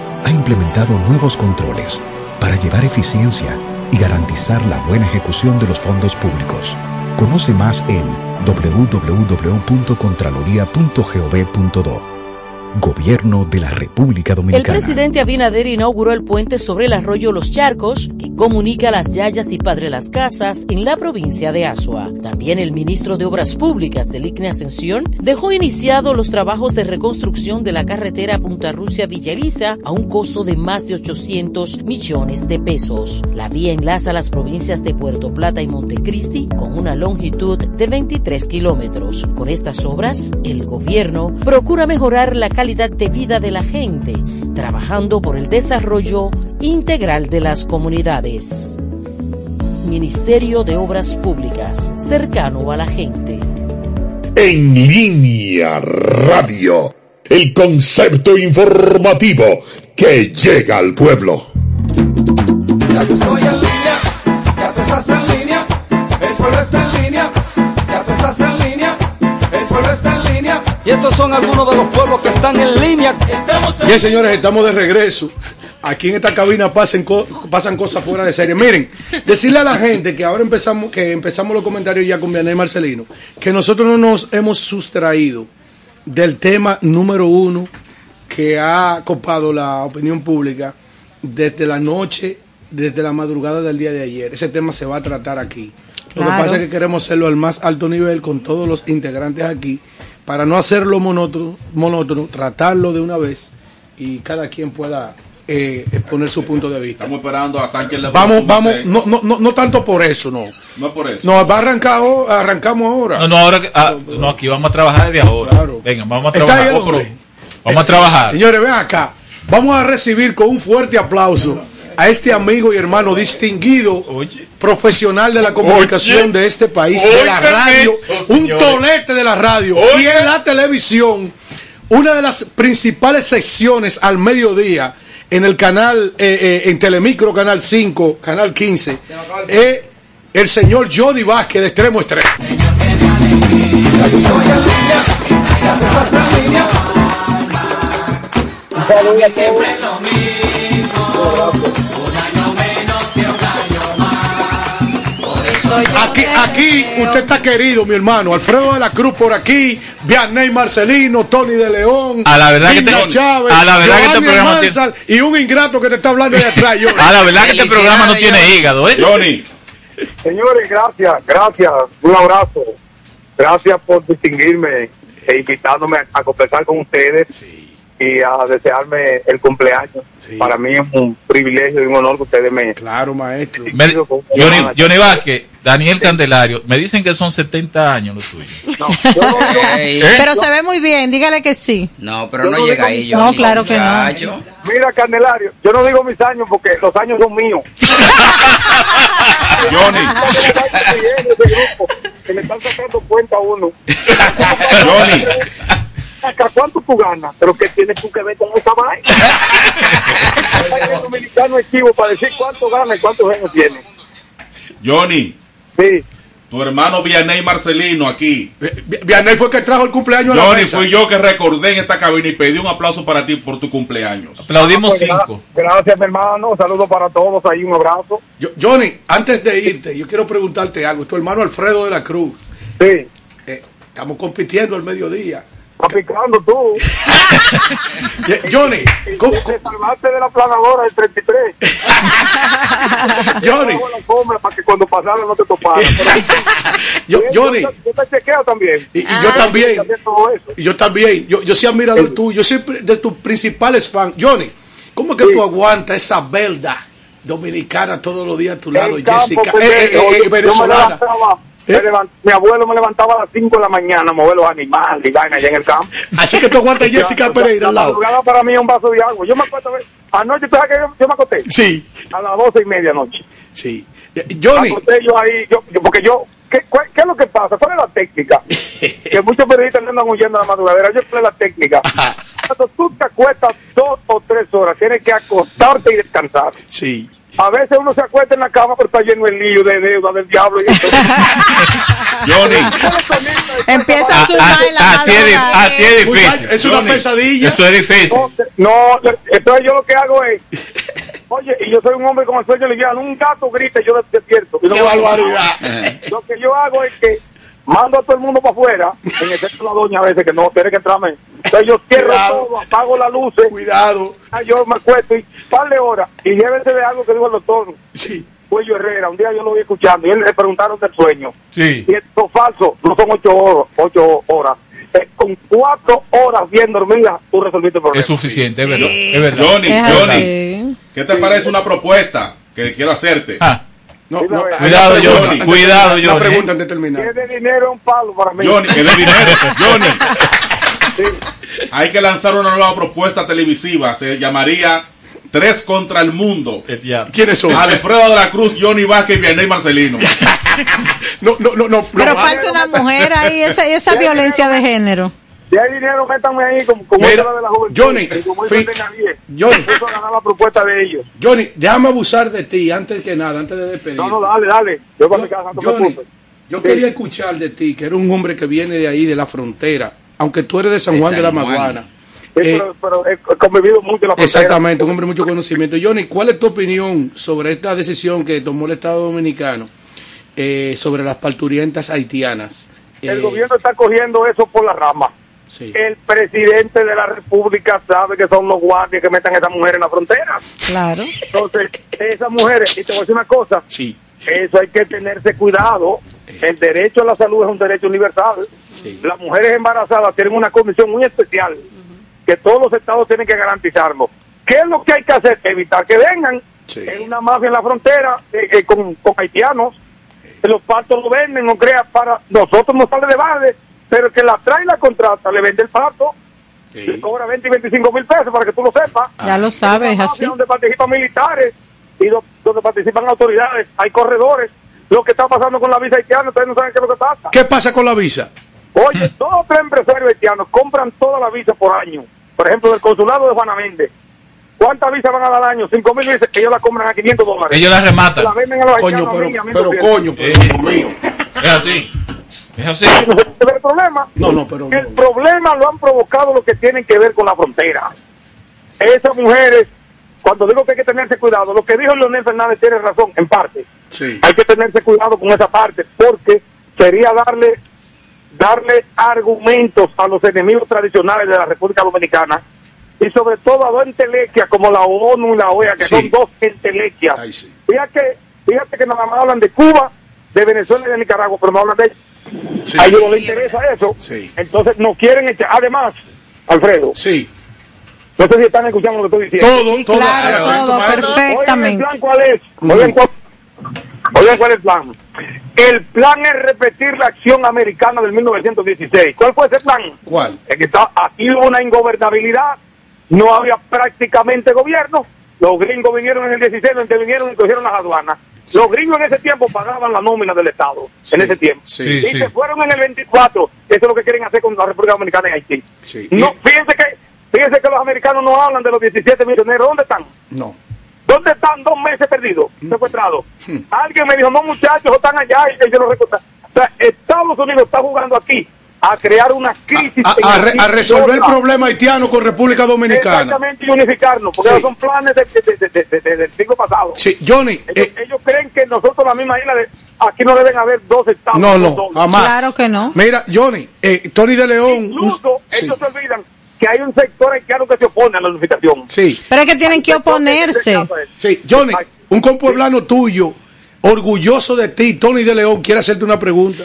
Speaker 15: ha implementado nuevos controles para llevar eficiencia y garantizar la buena ejecución de los fondos públicos. Conoce más en www.contraloría.gov.do. Gobierno de la República
Speaker 16: El
Speaker 15: Dominicana.
Speaker 16: presidente Abinader inauguró el puente sobre el arroyo Los Charcos, que comunica Las Yayas y Padre Las Casas en la provincia de Asua. También el ministro de Obras Públicas del ICNE Ascensión dejó iniciados los trabajos de reconstrucción de la carretera Punta Rusia Villa Elisa a un costo de más de 800 millones de pesos. La vía enlaza las provincias de Puerto Plata y Montecristi con una longitud de 23 kilómetros. Con estas obras, el gobierno procura mejorar la calidad de vida de la gente, trabajando por el desarrollo integral de las comunidades. Ministerio de Obras Públicas, cercano a la gente.
Speaker 8: En línea radio, el concepto informativo que llega al pueblo.
Speaker 13: Ya yo estoy
Speaker 11: son algunos de los pueblos que están en línea.
Speaker 2: Estamos
Speaker 5: Bien, señores, estamos de regreso. Aquí en esta cabina pasen co- pasan cosas fuera de serie. Miren, decirle a la gente que ahora empezamos, que empezamos los comentarios ya con Vianey Marcelino, que nosotros no nos hemos sustraído del tema número uno que ha copado la opinión pública desde la noche, desde la madrugada del día de ayer. Ese tema se va a tratar aquí. Lo que pasa es que queremos hacerlo al más alto nivel con todos los integrantes aquí, para no hacerlo monótono, monótono tratarlo de una vez y cada quien pueda eh, exponer su punto de vista.
Speaker 7: Estamos esperando a Sánchez Le
Speaker 5: Vamos, vamos, no, no, no, no tanto por eso, no.
Speaker 7: No es por eso.
Speaker 5: No, va a arrancar, arrancamos ahora.
Speaker 12: No, no, ahora que- ah, no, aquí vamos a trabajar desde ahora. Venga, vamos a trabajar. otro. Vamos a trabajar.
Speaker 5: Señores, ven acá. Vamos a recibir con un fuerte aplauso a este amigo y hermano distinguido, profesional de la comunicación
Speaker 12: Oye.
Speaker 5: de este país, de la radio,
Speaker 12: eso,
Speaker 5: un tolete de la radio y en la televisión, una de las principales secciones al mediodía en el canal, eh, eh, en Telemicro, Canal 5, Canal 15, es el señor Jody Vázquez de Extremo a Extremo. Aquí, aquí usted está querido, mi hermano. Alfredo de la Cruz por aquí, Vianney Marcelino, Tony de León,
Speaker 12: A la verdad que
Speaker 5: Hilda
Speaker 12: te-
Speaker 5: Chávez,
Speaker 12: a la verdad que este
Speaker 5: y un ingrato que te está hablando de atrás. Johnny.
Speaker 12: A la verdad que este programa no tiene hígado, ¿eh?
Speaker 7: Johnny.
Speaker 17: Señores, gracias, gracias. Un abrazo. Gracias por distinguirme e invitándome a, a conversar con ustedes y a desearme el cumpleaños. Para mí es un privilegio y un honor que ustedes me...
Speaker 5: Claro, maestro.
Speaker 12: Me- Johnny, Johnny Vázquez, Daniel Candelario, me dicen que son 70 años los tuyos. ¿Eh?
Speaker 10: Pero se ve muy bien, dígale que sí.
Speaker 6: No, pero no llega ahí.
Speaker 10: No,
Speaker 6: Johnny,
Speaker 10: claro que no.
Speaker 17: Mira, Candelario, yo no digo mis años porque los años son míos.
Speaker 7: Johnny.
Speaker 17: Se me están sacando cuenta uno.
Speaker 7: Johnny.
Speaker 17: Acá, ¿Cuánto tú ganas? ¿Pero qué tienes tú que ver con esa vaina? El dominicano es chivo para decir cuánto gana y cuántos años tiene.
Speaker 7: Johnny.
Speaker 17: Sí.
Speaker 7: Tu hermano Vianney Marcelino aquí.
Speaker 5: Vianney fue el que trajo el cumpleaños a la
Speaker 7: Johnny,
Speaker 5: mesa.
Speaker 7: fui yo que recordé en esta cabina y pedí un aplauso para ti por tu cumpleaños.
Speaker 12: Aplaudimos
Speaker 17: Ah, pues, gra- Gracias, mi hermano. Saludos para todos. Ahí un abrazo.
Speaker 5: Yo- Johnny, antes de irte, yo quiero preguntarte algo. Tu hermano Alfredo de la Cruz.
Speaker 17: Sí.
Speaker 5: Eh, estamos compitiendo al mediodía.
Speaker 17: Picando tú.
Speaker 5: Johnny, ¿cómo-
Speaker 17: Te salvaste de la planadora del 33.
Speaker 5: Johnny.
Speaker 17: la para que cuando pasara no te topara.
Speaker 5: Yo- Johnny.
Speaker 17: Yo, yo te chequeo también.
Speaker 5: Y, y yo también. Y yo también. Yo, yo soy admirador tuyo. Yo soy de tus principales fans. Johnny, ¿cómo es que tú aguantas esa verdad dominicana todos los días a tu lado?
Speaker 17: Campo,
Speaker 5: Jessica,
Speaker 17: pues,
Speaker 5: eh, eh,
Speaker 17: yo-
Speaker 5: eh,
Speaker 17: yo me levan- mi abuelo me levantaba a las 5 de la mañana a mover los animales y vaina allá en el campo.
Speaker 5: Así que tú aguantas Jessica Pereira al
Speaker 17: La
Speaker 5: lado.
Speaker 17: para mí es un vaso de agua. Yo me acuerdo, anoche, ¿tú sabes que yo, yo me acosté?
Speaker 5: Sí.
Speaker 17: A las 12 y media anoche.
Speaker 5: Sí. Eh, Johnny.
Speaker 17: Me acosté yo ahí, yo, yo- porque yo, ¿qué, cuál- ¿qué es lo que pasa? ¿Cuál es la técnica? que muchos periodistas andan huyendo a la madrugadera. Yo, ¿cuál es la técnica? Cuando tú te acuestas dos o tres horas, tienes que acostarte y descansar.
Speaker 5: Sí.
Speaker 17: A veces uno se acuesta en la cama, pero está lleno el lío de deuda del diablo. Y eso.
Speaker 7: Johnny.
Speaker 10: Empieza a sumar
Speaker 12: Así,
Speaker 10: en la
Speaker 12: así es, así es difícil.
Speaker 5: Es una
Speaker 12: Johnny,
Speaker 5: pesadilla.
Speaker 12: Eso es difícil.
Speaker 17: No, entonces yo lo que hago es, oye, y yo soy un hombre con el sueño liviano, un gato grita y yo despierto. Y no
Speaker 5: ¡Qué barbaridad!
Speaker 17: Lo que yo hago es que mando a todo el mundo para afuera, en excepto la doña a veces que no tiene que entrarme. Entonces yo cierro
Speaker 5: Cuidado.
Speaker 17: todo, apago las luces,
Speaker 5: Cuidado.
Speaker 17: ah, yo me acuesto y par de horas, y llévense de algo que dijo el doctor
Speaker 5: Sí.
Speaker 17: Cuello Herrera, un día yo lo vi escuchando y él le preguntaron del sueño.
Speaker 12: Sí.
Speaker 17: Y esto es falso, no son ocho horas. Ocho horas. Eh, con cuatro horas bien dormidas, tú resolviste el problema.
Speaker 12: Es suficiente, es verdad. Es verdad.
Speaker 7: Johnny,
Speaker 10: Es
Speaker 7: Johnny. ¿Qué te parece una propuesta que quiero hacerte?
Speaker 12: Ah,
Speaker 5: No, no,
Speaker 12: Cuidado,
Speaker 5: pregunta,
Speaker 12: Johnny, cuidado,
Speaker 5: terminar, Una
Speaker 12: Johnny.
Speaker 5: pregunta antes de terminar.
Speaker 17: Que de dinero un palo para mí.
Speaker 7: Johnny, que de dinero. Johnny. Hay que lanzar una nueva propuesta televisiva. Se llamaría Tres contra el Mundo.
Speaker 5: ¿Quiénes son?
Speaker 7: Alfredo de la Cruz, Johnny Vázquez y Vianney Marcelino.
Speaker 5: No, no, no, no.
Speaker 10: Pero
Speaker 5: no,
Speaker 10: falta una mujer ahí, esa, esa violencia de género.
Speaker 17: Si hay dinero, métanme ahí como, como
Speaker 5: Mira,
Speaker 17: de la juventud.
Speaker 5: Johnny,
Speaker 17: y como
Speaker 5: fin-
Speaker 17: nadie.
Speaker 5: Johnny.
Speaker 17: La propuesta de ellos.
Speaker 5: Johnny, déjame abusar de ti antes que nada, antes de despedir.
Speaker 17: No, no, dale, dale. Yo para mi casa, no te
Speaker 5: Johnny, yo
Speaker 17: Sí.
Speaker 5: quería escuchar de ti, que eres un hombre que viene de ahí, de la frontera, aunque tú eres de San
Speaker 6: De
Speaker 5: Juan de la. Maguana.
Speaker 17: Sí,
Speaker 5: Eh,
Speaker 17: pero, pero he he convivido mucho en la frontera.
Speaker 5: Exactamente, un hombre de mucho conocimiento. Johnny, ¿cuál es tu opinión sobre esta decisión que tomó el Estado Dominicano eh, sobre las parturientas haitianas?
Speaker 17: El
Speaker 5: Eh,
Speaker 17: gobierno está cogiendo eso por la rama.
Speaker 5: Sí.
Speaker 17: El presidente de la República sabe que son los guardias que metan a esas mujeres en la frontera.
Speaker 10: Claro.
Speaker 17: Entonces, esas mujeres, y te voy a decir una cosa,
Speaker 5: Sí,
Speaker 17: eso hay que tenerse cuidado. El derecho a la salud es un derecho universal.
Speaker 5: sí.
Speaker 17: Las mujeres embarazadas tienen una condición muy especial que todos los estados tienen que garantizarlo. ¿Qué es lo que hay que hacer? Evitar que vengan
Speaker 5: Sí.
Speaker 17: en una mafia en la frontera eh, eh, con, con haitianos. Los partos lo venden, no crea para nosotros no sale de base, pero el que la trae y la contrata le vende el parto,
Speaker 5: Sí.
Speaker 17: le cobra 20 y 25 mil pesos para que tú lo sepas.
Speaker 10: Ya lo sabes, así.
Speaker 17: Donde participan militares y do- donde participan autoridades, hay corredores. Lo que está pasando con la visa haitiana, ustedes no saben qué es lo que pasa.
Speaker 5: ¿Qué pasa con la visa?
Speaker 17: Oye, dos o tres empresarios haitianos compran toda la visa por año. Por ejemplo, del consulado de Juana Méndez. ¿Cuántas visas van a dar al año? Cinco mil visas, ellos la compran a 500 dólares.
Speaker 12: Ellos la rematan.
Speaker 17: La venden a los
Speaker 5: Coño,
Speaker 17: a
Speaker 5: pero, coño, pero,
Speaker 12: Eh.
Speaker 5: Mío.
Speaker 12: Es así. Es así.
Speaker 17: No el problema.
Speaker 5: No, no, pero
Speaker 17: El
Speaker 5: no.
Speaker 17: problema lo han provocado lo que tienen que ver con la frontera. Esas mujeres cuando digo que hay que tenerse cuidado, lo que dijo Leonel Fernández tiene razón, en parte.
Speaker 5: Sí.
Speaker 17: Hay que tenerse cuidado con esa parte, porque sería darle darle argumentos a los enemigos tradicionales de la República Dominicana y sobre todo a dos entelequias como la ONU y la OEA, que
Speaker 5: Sí.
Speaker 17: son dos entelequias.
Speaker 5: Sí.
Speaker 17: Fíjate, fíjate que nada más hablan de Cuba, de Venezuela y de Nicaragua, pero no hablan de ellos.
Speaker 5: Sí.
Speaker 17: A ellos no les interesa eso.
Speaker 5: Sí.
Speaker 17: Entonces no quieren echar. Además, Alfredo,
Speaker 5: Sí.
Speaker 17: no sé si están escuchando lo que estoy diciendo.
Speaker 5: Todo,
Speaker 10: Sí,
Speaker 5: todo.
Speaker 10: claro, todo.
Speaker 17: Oigan
Speaker 10: perfectamente.
Speaker 17: plan cuál es. Oigan cuál, oigan cuál es el plan. El plan es repetir la acción americana del 1916. ¿Cuál fue ese plan?
Speaker 5: ¿Cuál?
Speaker 17: Es que está, aquí hubo una ingobernabilidad, no había prácticamente gobierno. Los gringos vinieron en el 16, lo intervinieron y cogieron las aduanas. Los gringos en ese tiempo pagaban la nómina del Estado,
Speaker 5: Sí,
Speaker 17: en ese tiempo.
Speaker 5: sí,
Speaker 17: y
Speaker 12: sí.
Speaker 17: se fueron en el 24. Eso es lo que quieren hacer con la República Dominicana y Haití. No, fíjense que, fíjense que los americanos no hablan de los 17 misioneros. ¿Dónde están?
Speaker 5: No.
Speaker 17: ¿Dónde están dos meses perdidos,
Speaker 5: Mm.
Speaker 17: secuestrados? Alguien me dijo, no muchachos, están allá y ellos no recuerdan. O sea, Estados Unidos está jugando aquí a crear una crisis.
Speaker 5: A, a re- a resolver el problema haitiano con República Dominicana.
Speaker 17: Exactamente, y unificarnos, porque
Speaker 5: Sí.
Speaker 17: esos son planes de- de- de- de- de- de- del siglo pasado.
Speaker 5: Sí, Johnny.
Speaker 17: Ellos,
Speaker 5: eh,
Speaker 17: ellos creen que nosotros, la misma isla, de, aquí no deben haber dos estados.
Speaker 5: no,
Speaker 17: dos
Speaker 5: no,
Speaker 17: solos.
Speaker 5: jamás.
Speaker 10: Claro que no.
Speaker 5: Mira, Johnny, eh, Tony de León. un-
Speaker 17: Incluso
Speaker 5: sí,
Speaker 17: ellos se olvidan que hay un sector haitiano que se opone a la unificación.
Speaker 5: sí,
Speaker 10: Pero es que tienen que oponerse.
Speaker 5: sí. Johnny, un compueblano tuyo, orgulloso de ti, Tony de León, quiere hacerte una pregunta.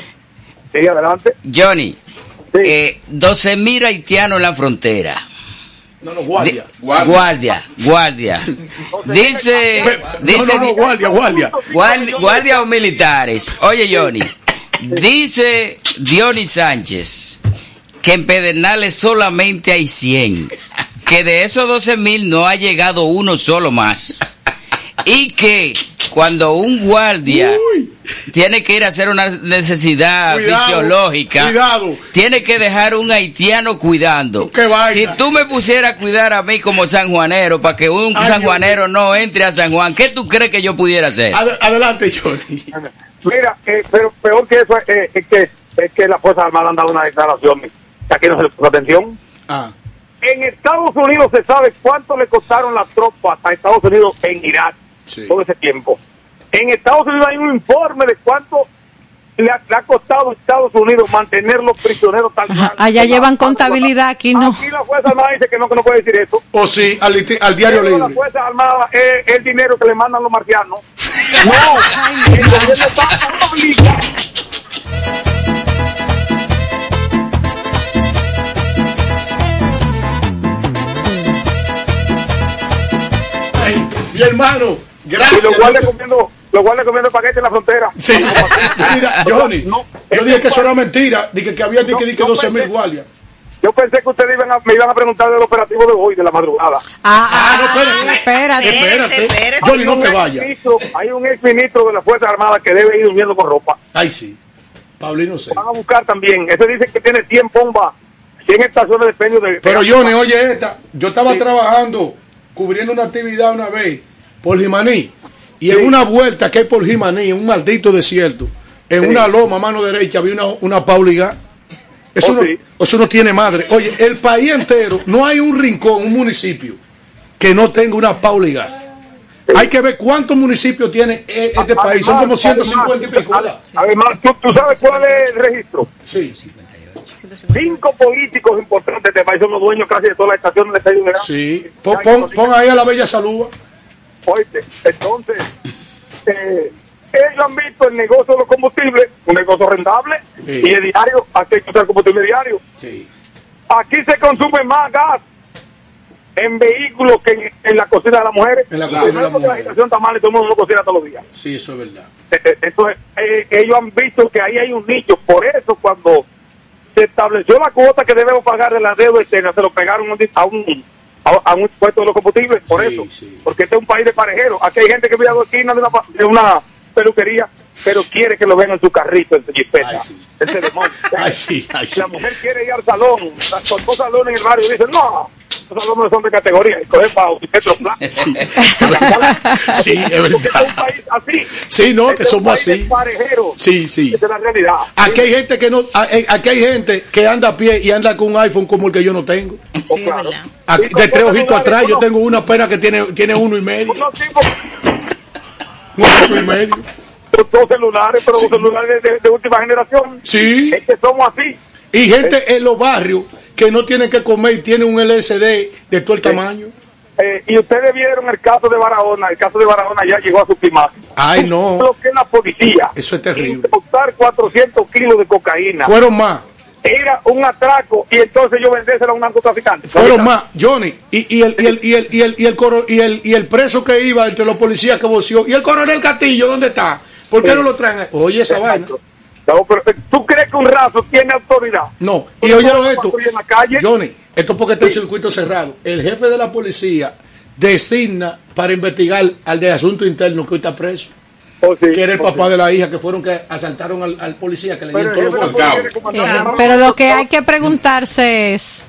Speaker 17: Sí, adelante.
Speaker 6: Johnny,
Speaker 17: Sí.
Speaker 6: eh, 12 mil haitianos en la frontera.
Speaker 5: No, no, guardia.
Speaker 6: Di- guardia, guardia. Dice, dice,
Speaker 5: no, no, no, guardia, guardia.
Speaker 6: guardia, guardia o militares. Oye, Johnny, dice Diony Sánchez que en Pedernales solamente hay 100. Que de esos 12 mil no ha llegado uno solo más. Y que cuando un guardia
Speaker 5: Uy.
Speaker 6: tiene que ir a hacer una necesidad
Speaker 5: Cuidado,
Speaker 6: fisiológica,
Speaker 5: cuidado.
Speaker 6: tiene que dejar un haitiano cuidando. Si tú me pusieras a cuidar a mí como sanjuanero, para que un
Speaker 5: Ay,
Speaker 6: sanjuanero no entre a San Juan, ¿qué tú crees que yo pudiera hacer?
Speaker 5: Ad- adelante, Johnny.
Speaker 17: Mira, eh, pero peor que eso eh, es, que, es que las Fuerzas Armadas han dado una declaración que aquí no se le puso atención.
Speaker 5: Ah,
Speaker 17: En Estados Unidos se sabe cuánto le costaron las tropas a Estados Unidos en Irak
Speaker 5: Sí.
Speaker 17: todo ese tiempo. En Estados Unidos hay un informe de cuánto le ha, le ha costado a Estados Unidos mantener los prisioneros tan
Speaker 10: Ajá, allá llevan contabilidad, aquí no.
Speaker 17: Aquí la Fuerza Armada dice que no, que no puede decir eso.
Speaker 5: o sí, al, diario
Speaker 17: Pero la. Fuerza Armada es el dinero que le mandan los marcianos. No, el gobierno está obligado.
Speaker 5: Ay, mi hermano,
Speaker 17: Y
Speaker 5: gracias.
Speaker 17: los guardias comiendo, los guardias comiendo paquete en la frontera.
Speaker 5: Sí, mira, Johnny,
Speaker 17: No,
Speaker 5: yo dije que eso era mentira, dije que había dije,
Speaker 17: No,
Speaker 5: dije
Speaker 17: no
Speaker 5: 12 mil guardias.
Speaker 17: Yo pensé que ustedes iban a- me iban a preguntar del operativo de hoy, de la madrugada.
Speaker 10: Ah,
Speaker 5: Ah, no,
Speaker 10: ah,
Speaker 5: espérate.
Speaker 10: espérate.
Speaker 5: Espérate, Johnny, no
Speaker 17: Hay un
Speaker 5: te vayas.
Speaker 17: Hay un exministro de la Fuerza Armada que debe ir durmiendo con ropa.
Speaker 5: Ay, sí. Paulino sé.
Speaker 17: Van a buscar también. Ese dice que tiene 100 bombas, 100 estaciones de peño de...
Speaker 5: Pero Johnny, oye esta, yo estaba
Speaker 17: Sí.
Speaker 5: trabajando, cubriendo una actividad una vez por Jimaní, y
Speaker 17: Sí.
Speaker 5: en una vuelta que hay por Jimaní, en un maldito desierto, en
Speaker 17: Sí.
Speaker 5: una loma mano derecha había una, una pauliga. Eso,
Speaker 17: Oh,
Speaker 5: no,
Speaker 17: sí.
Speaker 5: eso no tiene madre. Oye, el país entero, no hay un rincón, un municipio que no tenga una pauligas. Hay que ver cuántos municipios tiene eh, este país. Son como
Speaker 17: Además,
Speaker 5: 150 y pico.
Speaker 17: Además, ¿tú, tú sabes cuál es el registro?
Speaker 5: Sí,
Speaker 17: Cinco políticos importantes de este país son los dueños casi de todas las estaciones de
Speaker 5: sí. Pon, pon- pon ahí a la bella salud.
Speaker 17: Oíste, entonces, eh, ellos han visto el negocio de los combustibles, un negocio rentable,
Speaker 5: Sí.
Speaker 17: y el diario, aquí hay que usar combustible diario.
Speaker 5: Sí.
Speaker 17: Aquí se consume más gas en vehículos que en, en la cocina de las mujeres.
Speaker 5: En la cocina de las
Speaker 17: Porque La
Speaker 5: mujeres.
Speaker 17: situación está mal y todo el mundo lo cocina todos los días.
Speaker 5: Sí, eso es verdad.
Speaker 17: Eh, eh, Entonces, eh, ellos han visto que ahí hay un nicho. Por eso, cuando se estableció la cuota que debemos pagar de la deuda externa, se lo pegaron a un, a un, a- a un impuesto de los combustibles. Por
Speaker 5: Sí,
Speaker 17: eso.
Speaker 5: sí.
Speaker 17: Porque este es un país de parejeros. Aquí hay gente que vive a dos esquinas de una, de una peluquería pero quiere que lo vean en su carrito, en su jipeta. Ese demonio.
Speaker 5: Ay, sí, ay, sí.
Speaker 17: La mujer quiere ir al salón, dos salones en el barrio, y dice, no, los salones son de categoría, y coge para un plan.
Speaker 5: Sí, es verdad.
Speaker 17: Así.
Speaker 5: Sí, no,
Speaker 17: Este
Speaker 5: que
Speaker 17: es un
Speaker 5: somos
Speaker 17: país
Speaker 5: así. Sí, sí.
Speaker 17: Esa es la realidad.
Speaker 5: Aquí hay gente que no, eh, aquí hay gente que anda a pie y anda con un iPhone como el que yo no tengo.
Speaker 17: Oh, claro.
Speaker 5: Aquí, de tres ojitos atrás, yo
Speaker 17: uno-
Speaker 5: tengo una pena que tiene, tiene uno y medio. Un ojo y medio.
Speaker 17: Dos celulares, pero dos celulares de, de última generación.
Speaker 5: Sí.
Speaker 17: Es que somos así.
Speaker 5: Y gente en los barrios que no tienen que comer y tienen un LSD de todo el tamaño.
Speaker 17: Eh, y ustedes vieron el caso de Barahona, el caso de Barahona ya llegó a su climax.
Speaker 5: Ay, no.
Speaker 17: Lo que es la policía.
Speaker 5: Eso es terrible.
Speaker 17: Incautaron 400 kilos de cocaína.
Speaker 5: Fueron más.
Speaker 17: Era un atraco y entonces yo vendésela a un narcotraficante.
Speaker 5: Fueron más, Johnny, y, y el, y, el, y, el, y, el, y, el coro- y, el, y el preso que iba entre los policías que voció, y el coronel Castillo, ¿dónde está? ¿Por qué
Speaker 17: Sí.
Speaker 5: no lo traen? Oye, esa vaina.
Speaker 17: No, pero, eh, ¿Tú crees que un raso tiene autoridad?
Speaker 5: No, y
Speaker 17: Porque
Speaker 5: oye
Speaker 17: todos
Speaker 5: esto,
Speaker 17: patrullan en la calle.
Speaker 5: Johnny, esto es porque está el circuito cerrado. El jefe de la policía designa para investigar al de asunto interno que hoy está preso. que era el
Speaker 17: oh,
Speaker 5: papá
Speaker 17: sí.
Speaker 5: de la hija que fueron que asaltaron al, al policía que le dieron todos los
Speaker 17: comandante.
Speaker 10: Eh, pero lo que hay que preguntarse es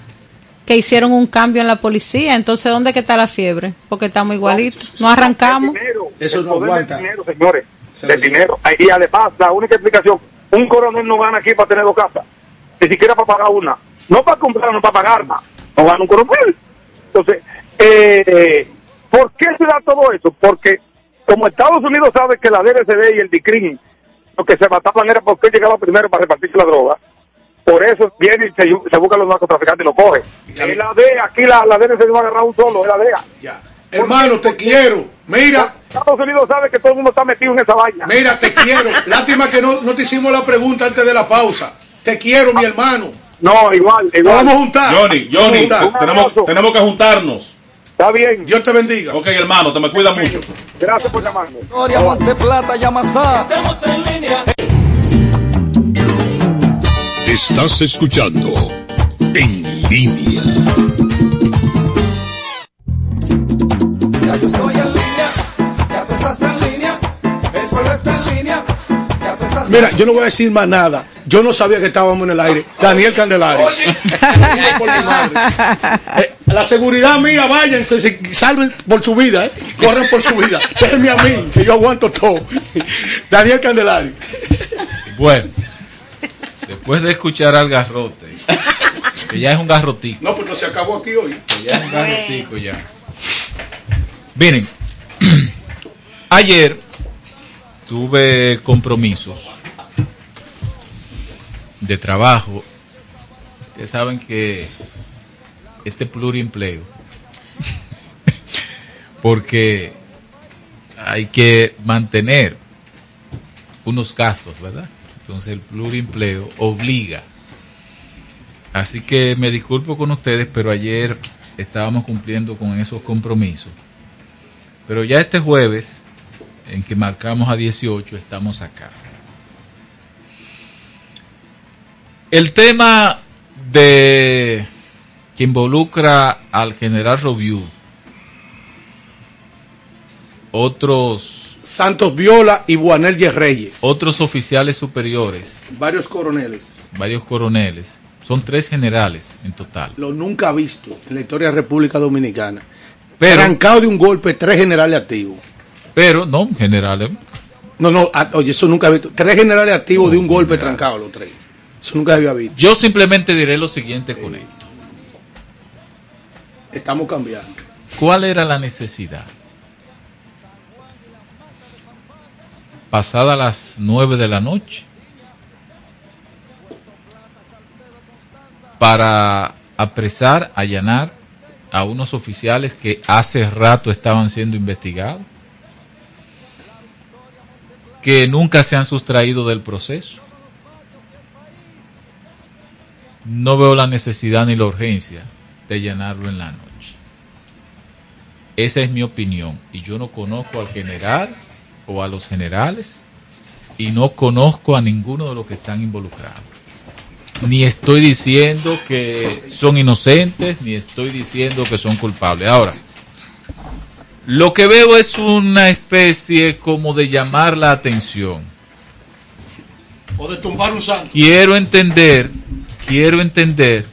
Speaker 10: que hicieron un cambio en la policía, entonces ¿dónde que está la fiebre? Porque estamos igualitos, no arrancamos.
Speaker 17: dinero,
Speaker 5: Eso no aguanta.
Speaker 17: dinero, señores.
Speaker 5: Lo
Speaker 17: dinero. Y además, la única explicación, un coronel no gana aquí para tener dos casas. Ni siquiera para pagar una. No para comprar, no para pagar más. No gana un coronel. Entonces, eh, ¿por qué se da todo eso? Porque como Estados Unidos sabe que la DRCD y el DICRIN lo que se mataban era porque llegaba primero para repartirse la droga. Por eso viene y se, se buscan los narcotraficantes y lo coge. Es la DEA, aquí la, la DRCD no ha agarrado un solo, es la DEA.
Speaker 5: Hermano, te quiero. Mira,
Speaker 17: Estados Unidos sabe que todo el mundo está metido en esa vaina.
Speaker 5: mira, te quiero. Lástima que no, no te hicimos la pregunta antes de la pausa. Te quiero, mi hermano.
Speaker 17: No, igual, igual.
Speaker 5: vamos a juntar.
Speaker 7: Johnny,
Speaker 5: Nos vamos a
Speaker 7: Johnny,
Speaker 5: juntar.
Speaker 7: tenemos, tenemos que juntarnos.
Speaker 17: Está bien.
Speaker 5: Dios te bendiga.
Speaker 7: Ok, hermano, te me cuida mucho.
Speaker 17: Gracias por llamarme.
Speaker 11: Gloria, Monte Plata, Yamasá.
Speaker 18: Estamos en línea.
Speaker 8: Estás escuchando En Línea.
Speaker 5: Mira, yo no voy a decir más nada. Yo no sabía que estábamos en el aire. Daniel Candelario. Por mi madre. Eh, la seguridad mía, váyanse, se- salven por su vida, eh. corren por su vida. Déjenme a mí, que yo aguanto todo. Daniel Candelario.
Speaker 12: Bueno, después de escuchar al garrote, que ya es un garrotico,
Speaker 5: No, pues no se acabó aquí hoy.
Speaker 12: que ya es un garrotico ya. Miren, ayer tuve compromisos de trabajo. Ustedes saben que este pluriempleo, porque hay que mantener unos gastos, ¿verdad? Entonces el pluriempleo obliga. Así que me disculpo con ustedes, pero ayer estábamos cumpliendo con esos compromisos. Pero ya este jueves, en que marcamos a 18, estamos acá. El tema de que involucra al general Robiu, otros
Speaker 5: Santos Viola y Buanel Reyes.
Speaker 12: otros oficiales superiores,
Speaker 5: Varios coroneles.
Speaker 12: varios coroneles, son tres generales en total.
Speaker 5: Lo nunca visto en la historia de la República Dominicana.
Speaker 12: Pero-
Speaker 5: Arrancado de un golpe, tres generales activos.
Speaker 12: Pero no generales.
Speaker 5: No, no, a- oye, eso nunca he visto. Tres generales activos de un golpe trancado, los tres. Eso nunca había visto.
Speaker 12: Yo simplemente diré lo siguiente con esto.
Speaker 5: Estamos cambiando.
Speaker 12: ¿Cuál era la necesidad? Pasada las nueve de la noche, para apresar, allanar a unos oficiales que hace rato estaban siendo investigados, que nunca se han sustraído del proceso. No veo la necesidad ni la urgencia de allanarlo en la noche. Esa es mi opinión. Y yo no conozco al general o a los generales y no conozco a ninguno de los que están involucrados. Ni estoy diciendo que son inocentes, ni estoy diciendo que son culpables. Ahora, lo que veo es una especie como de llamar la atención
Speaker 19: O de tumbar un santo.
Speaker 12: quiero entender, quiero entender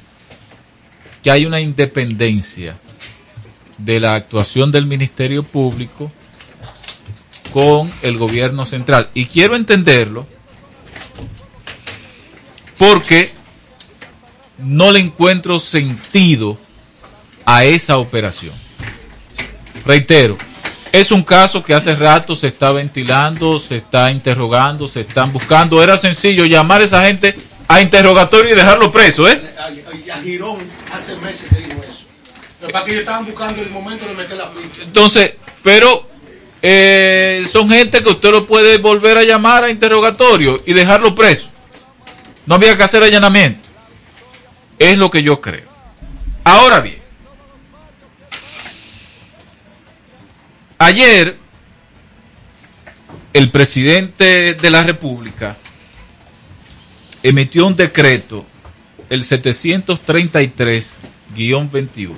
Speaker 12: que hay una independencia de la actuación del Ministerio Público con el gobierno central. Y quiero entenderlo porque no le encuentro sentido a esa operación. Reitero, es un caso que hace rato se está ventilando, se está interrogando, se están buscando. Era sencillo llamar a esa gente a interrogatorio y dejarlo preso, ¿eh?
Speaker 19: A, a Girón hace meses que dijo eso. Pero para que ellos estaban buscando el momento de meter la ficha.
Speaker 12: Entonces, pero eh, son gente que usted lo puede volver a llamar a interrogatorio y dejarlo preso. No había que hacer allanamiento. Es lo que yo creo. Ahora bien, ayer el presidente de la República emitió un decreto, el 733-21.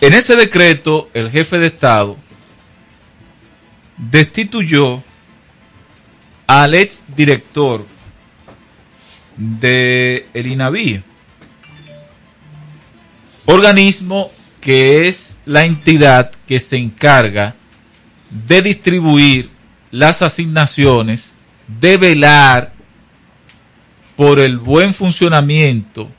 Speaker 12: En ese decreto, el jefe de Estado destituyó al ex director de el INAVI, organismo que es la entidad que se encarga de distribuir las asignaciones, de velar por el buen funcionamiento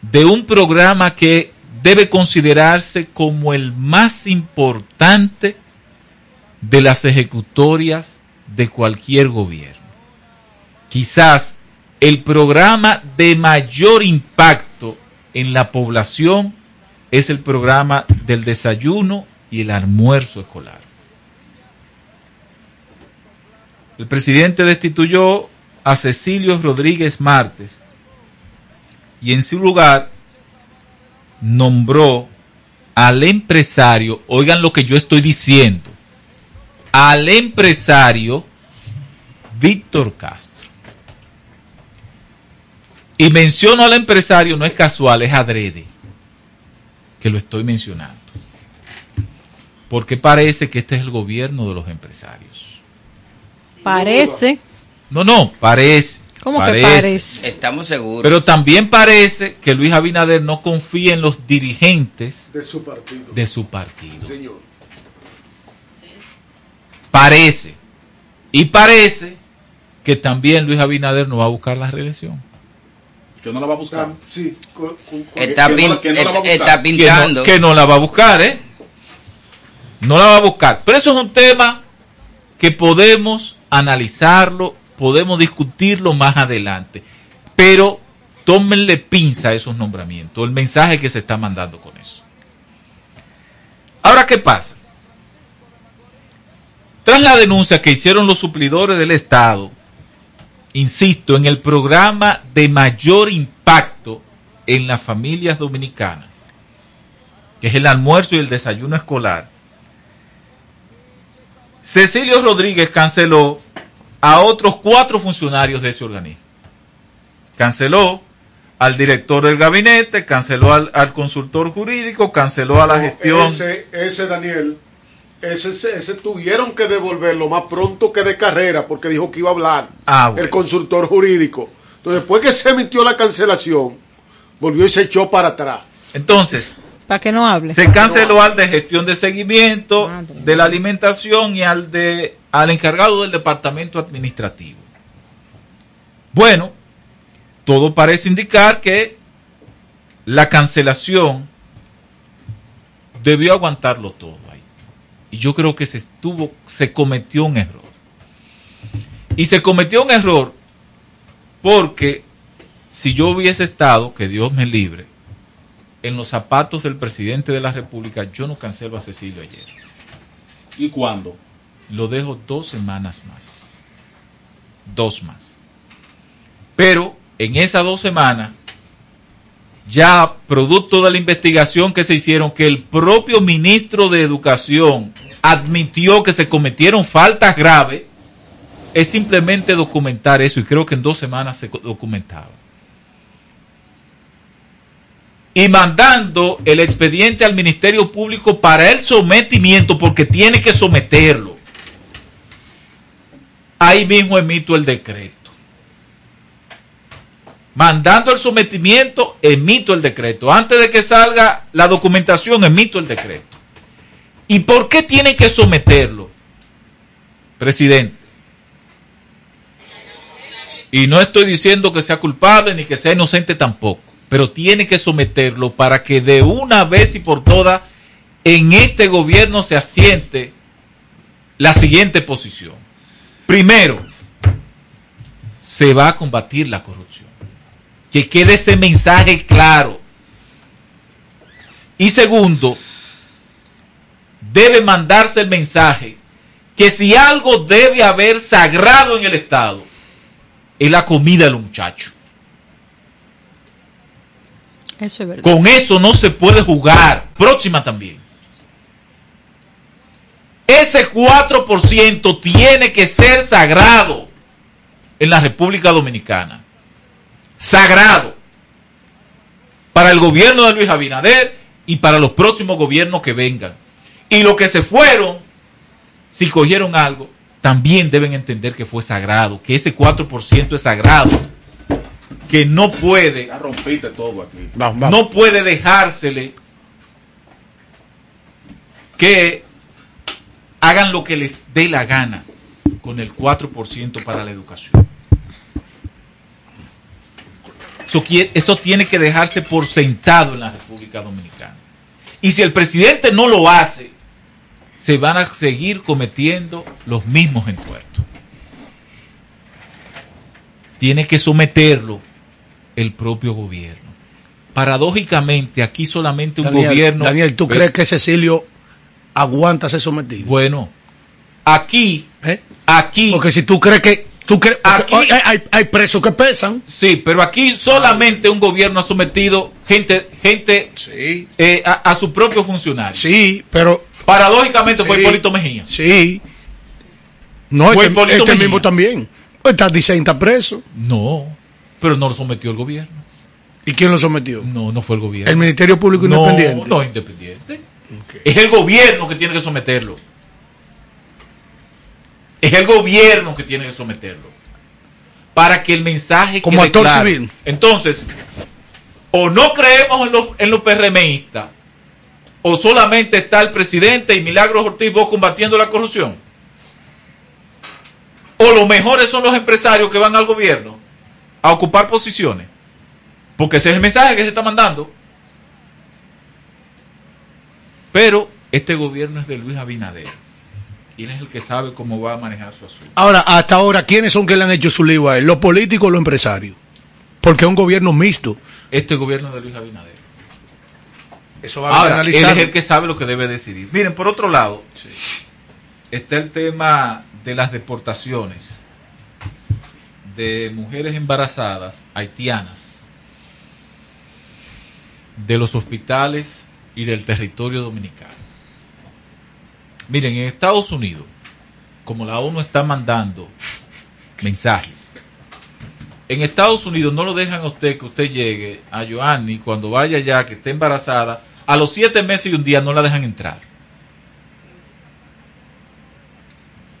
Speaker 12: de un programa que debe considerarse como el más importante de las ejecutorias de cualquier gobierno. Quizás el programa de mayor impacto en la población es el programa del desayuno y el almuerzo escolar. El presidente destituyó a Cecilio Rodríguez Martes y en su lugar nombró al empresario, oigan lo que yo estoy diciendo, al empresario Víctor Castro. Y menciono al empresario, no es casual, es adrede que lo estoy mencionando. Porque parece que este es el gobierno de los empresarios.
Speaker 10: Parece.
Speaker 12: No, no, parece.
Speaker 10: ¿Cómo que parece?
Speaker 6: Estamos seguros.
Speaker 12: Pero también parece que Luis Abinader no confía en los dirigentes
Speaker 19: De su partido.
Speaker 12: de su partido.
Speaker 19: Señor.
Speaker 12: Parece. Y parece que también Luis Abinader no va a buscar la reelección.
Speaker 7: Que no la va a buscar.
Speaker 19: Sí.
Speaker 6: Está,
Speaker 7: que no-
Speaker 6: pin-
Speaker 7: que no la va a buscar.
Speaker 6: está
Speaker 12: Que no,
Speaker 6: pintando.
Speaker 12: que no la va a buscar, ¿eh? No la va a buscar. Pero eso es un tema que podemos analizarlo, podemos discutirlo más adelante. Pero tómenle pinza a esos nombramientos, el mensaje que se está mandando con eso. Ahora, ¿qué pasa? Tras la denuncia que hicieron los suplidores del Estado, insisto, en el programa de mayor impacto en las familias dominicanas, que es el almuerzo y el desayuno escolar, Cecilio Rodríguez canceló a otros cuatro funcionarios de ese organismo. Canceló al director del gabinete, canceló al, al consultor jurídico, canceló a la
Speaker 19: No,
Speaker 12: gestión.
Speaker 19: Ese, ese Daniel, ese, ese, ese tuvieron que devolverlo más pronto que de carrera porque dijo que iba a hablar
Speaker 12: Ah, bueno.
Speaker 19: el consultor jurídico. Entonces, después que se emitió la cancelación, volvió y se echó para atrás.
Speaker 12: Entonces,
Speaker 10: Para que no hable.
Speaker 12: se canceló al de gestión de seguimiento, de la alimentación y al de al encargado del departamento administrativo. Bueno, todo parece indicar que la cancelación debió aguantarlo todo ahí. Y yo creo que se estuvo, se cometió un error. Y se cometió un error porque si yo hubiese estado, que Dios me libre, en los zapatos del presidente de la República, yo no cancelo a Cecilio ayer.
Speaker 7: ¿Y cuándo?
Speaker 12: Lo dejo dos semanas más. Dos más. Pero en esas dos semanas, ya producto de la investigación que se hicieron, que el propio ministro de Educación admitió que se cometieron faltas graves, es simplemente documentar eso y creo que en dos semanas se documentaba. Y mandando el expediente al Ministerio Público para el sometimiento, porque tiene que someterlo ahí mismo emito el decreto. Mandando el sometimiento, emito el decreto. Antes de que salga la documentación, emito el decreto. ¿Y por qué tiene que someterlo? Presidente. Y no estoy diciendo que sea culpable ni que sea inocente tampoco, pero tiene que someterlo para que de una vez y por todas en este gobierno se asiente la siguiente posición. Primero, se va a combatir la corrupción. Que quede ese mensaje claro. Y segundo, debe mandarse el mensaje que si algo debe haber sagrado en el Estado, es la comida de los muchachos. Con eso no se puede jugar. Próxima también. Ese 4% tiene que ser sagrado en la República Dominicana. Sagrado. Para el gobierno de Luis Abinader y para los próximos gobiernos que vengan. Y los que se fueron, si cogieron algo, también deben entender que fue sagrado, que ese 4% es sagrado, que no puede,
Speaker 7: Ya rompiste todo aquí.
Speaker 12: no puede dejársele que hagan lo que les dé la gana con el 4% para la educación. Eso, tiene que dejarse por sentado en la República Dominicana. Y si el presidente no lo hace, se van a seguir cometiendo los mismos entuertos. Tiene que someterlo el propio gobierno. Paradójicamente, aquí solamente un
Speaker 5: Daniel,
Speaker 12: gobierno...
Speaker 5: Daniel, ¿tú
Speaker 12: Pero-
Speaker 5: crees que Cecilio aguanta ser sometido?
Speaker 12: Bueno, aquí,
Speaker 5: ¿Eh?
Speaker 12: aquí...
Speaker 5: Porque si tú crees que... Tú crees,
Speaker 12: Aquí-
Speaker 5: hay, hay- hay presos que pesan.
Speaker 12: Sí, pero aquí solamente un gobierno ha sometido gente, gente eh, a, a su propio funcionario.
Speaker 5: Sí, pero...
Speaker 12: Paradójicamente fue
Speaker 5: Sí.
Speaker 12: Hipólito Mejía.
Speaker 5: Sí. No,
Speaker 12: Fue
Speaker 5: este, este mismo también. Está dicen está preso.
Speaker 12: No, pero no lo sometió el gobierno.
Speaker 5: ¿Y quién lo sometió?
Speaker 12: No, no fue el gobierno.
Speaker 5: El Ministerio Público
Speaker 12: no,
Speaker 5: Independiente.
Speaker 12: No, independiente. Es el gobierno que tiene que someterlo. Es el gobierno que tiene que someterlo. Para que el mensaje
Speaker 5: Como actor
Speaker 12: claro.
Speaker 5: civil.
Speaker 12: Entonces, o no creemos en los, en los PRMistas, o solamente está el presidente y Milagros Ortiz vos combatiendo la corrupción. O los mejores son los empresarios que van al gobierno a ocupar posiciones. Porque ese es el mensaje que se está mandando. Pero este gobierno es de Luis Abinader. Y él es el que sabe cómo va a manejar su asunto.
Speaker 5: Ahora, hasta ahora, ¿quiénes son que le han hecho su lío a él? ¿Los políticos o los empresarios? Porque es un gobierno mixto.
Speaker 12: Este gobierno es de Luis Abinader.
Speaker 5: Eso va a
Speaker 12: Ahora, él
Speaker 5: analizar.
Speaker 12: es el que sabe lo que debe decidir. Miren, por otro lado, está el tema de las deportaciones de mujeres embarazadas haitianas de los hospitales y del territorio dominicano. Miren, en Estados Unidos, como la ONU está mandando mensajes, en Estados Unidos no lo dejan a usted que usted llegue a Joanny cuando vaya ya, que esté embarazada, a los siete meses y un día no la dejan entrar.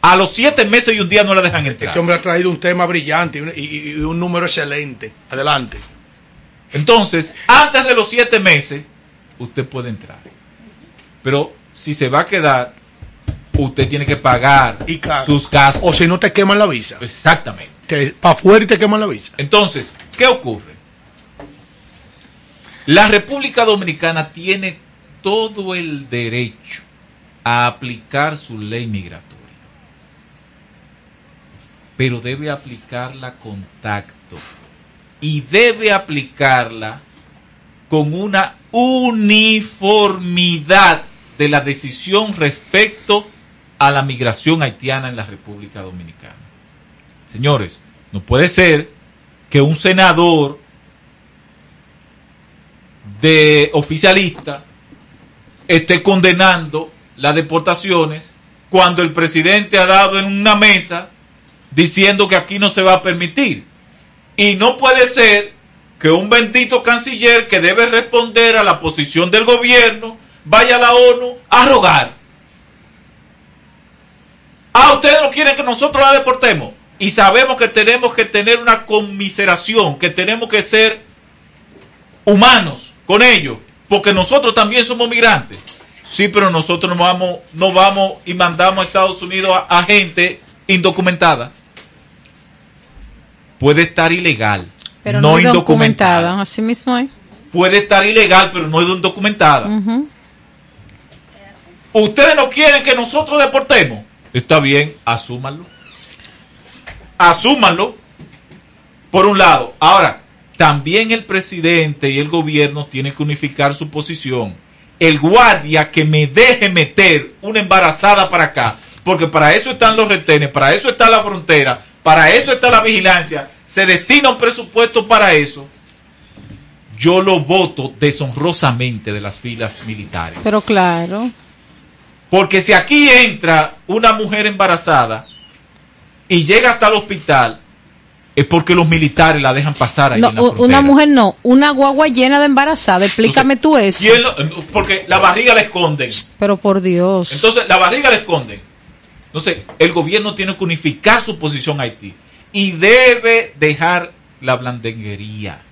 Speaker 12: A los siete meses y un día no la dejan entrar.
Speaker 5: Este hombre ha traído un tema brillante y un, y- y un número excelente. Adelante.
Speaker 12: Entonces, antes de los siete meses, usted puede entrar. Pero si se va a quedar, usted tiene que pagar sus gastos.
Speaker 5: O si no te queman la visa.
Speaker 12: Exactamente.
Speaker 5: Para afuera y te queman la visa.
Speaker 12: Entonces, ¿qué ocurre? La República Dominicana tiene todo el derecho a aplicar su ley migratoria, pero debe aplicarla con tacto y debe aplicarla con una uniformidad de la decisión respecto a la migración haitiana en la República Dominicana. Señores, no puede ser que un senador de oficialista esté condenando las deportaciones cuando el presidente ha dado en una mesa diciendo que aquí no se va a permitir. Y no puede ser que un bendito canciller que debe responder a la posición del gobierno vaya a la ONU a rogar. Ah, ustedes no quieren que nosotros la deportemos. Y sabemos que tenemos que tener una conmiseración, que tenemos que ser humanos con ellos, porque nosotros también somos migrantes. Sí, pero nosotros no vamos, no vamos y mandamos a Estados Unidos a gente indocumentada. Puede estar ilegal,
Speaker 10: Pero
Speaker 12: no,
Speaker 10: no,
Speaker 12: indocumentada.
Speaker 10: documentada. Así mismo es.
Speaker 12: Puede estar ilegal, pero no indocumentada. Ustedes no quieren que nosotros deportemos. Está bien, asúmanlo. Asúmanlo. Por un lado. Ahora, también el presidente y el gobierno tienen que unificar su posición. El guardia que me deje meter una embarazada para acá, porque para eso están los retenes, para eso está la frontera, para eso está la vigilancia, se destina un presupuesto para eso. Yo lo voto deshonrosamente de las filas militares.
Speaker 10: Pero claro.
Speaker 12: Porque si aquí entra una mujer embarazada y llega hasta el hospital, es porque los militares la dejan pasar ahí
Speaker 10: No,
Speaker 12: en la
Speaker 10: una mujer no, una guagua llena de embarazada. Explícame tú eso.
Speaker 12: ¿Quién lo- porque la barriga la esconden.
Speaker 10: Pero por Dios.
Speaker 12: Entonces, la barriga la esconden. Entonces, el gobierno tiene que unificar su posición a Haití y debe dejar la blandenguería.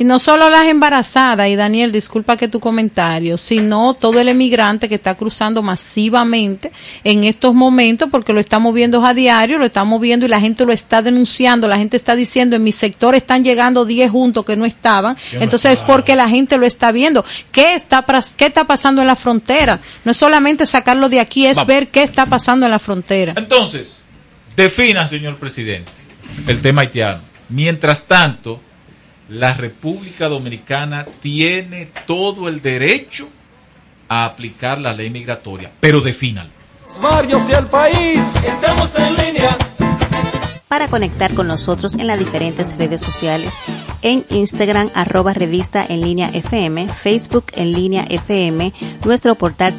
Speaker 10: Y no solo las embarazadas, y Daniel, disculpa que tu comentario, sino todo el emigrante que está cruzando masivamente en estos momentos, porque lo estamos viendo a diario, lo estamos viendo y la gente lo está denunciando, la gente está diciendo, en mi sector están llegando 10 juntos que no estaban,
Speaker 12: no
Speaker 10: entonces es porque la gente lo está viendo. ¿Qué está, qué está pasando en la frontera? No es solamente sacarlo de aquí, es
Speaker 12: Vamos.
Speaker 10: ver qué está pasando en la frontera.
Speaker 12: Entonces, defina, señor presidente, el tema haitiano. Mientras tanto, la República Dominicana tiene todo el derecho a aplicar la ley migratoria, pero defínalo.
Speaker 11: Barrios y el país.
Speaker 2: Estamos en línea.
Speaker 9: para conectar con nosotros en las diferentes redes sociales, en Instagram arroba revista en línea FM, Facebook en línea FM, nuestro portal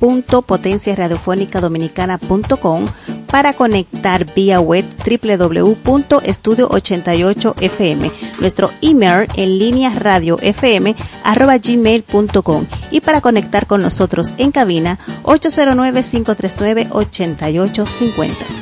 Speaker 9: www.potenciaradiofónicadominicana.com para conectar vía web www.estudio88fm, nuestro email en línea radio fm arroba gmail.com y para conectar con nosotros en cabina 809-539-8850.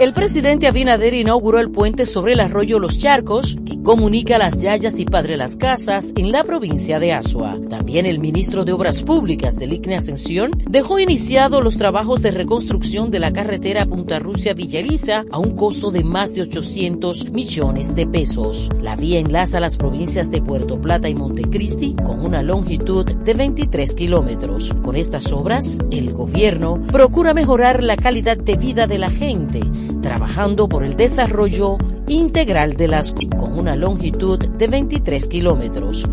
Speaker 16: El presidente Abinader inauguró el puente sobre el arroyo Los Charcos, que comunica las Yayas y Padre Las Casas en la provincia de Asua. También el ministro de Obras Públicas del ICNE Ascensión dejó iniciados los trabajos de reconstrucción de la carretera Punta Rusia Villaliza a un costo de más de 800 millones de pesos. La vía enlaza las provincias de Puerto Plata y Montecristi con una longitud de 23 kilómetros. Con estas obras, el gobierno procura mejorar la calidad de vida de la gente trabajando por el desarrollo integral de las con una longitud de 23 kilómetros,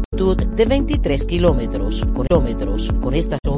Speaker 16: de 23 kilómetros, kilómetros. Con estas obras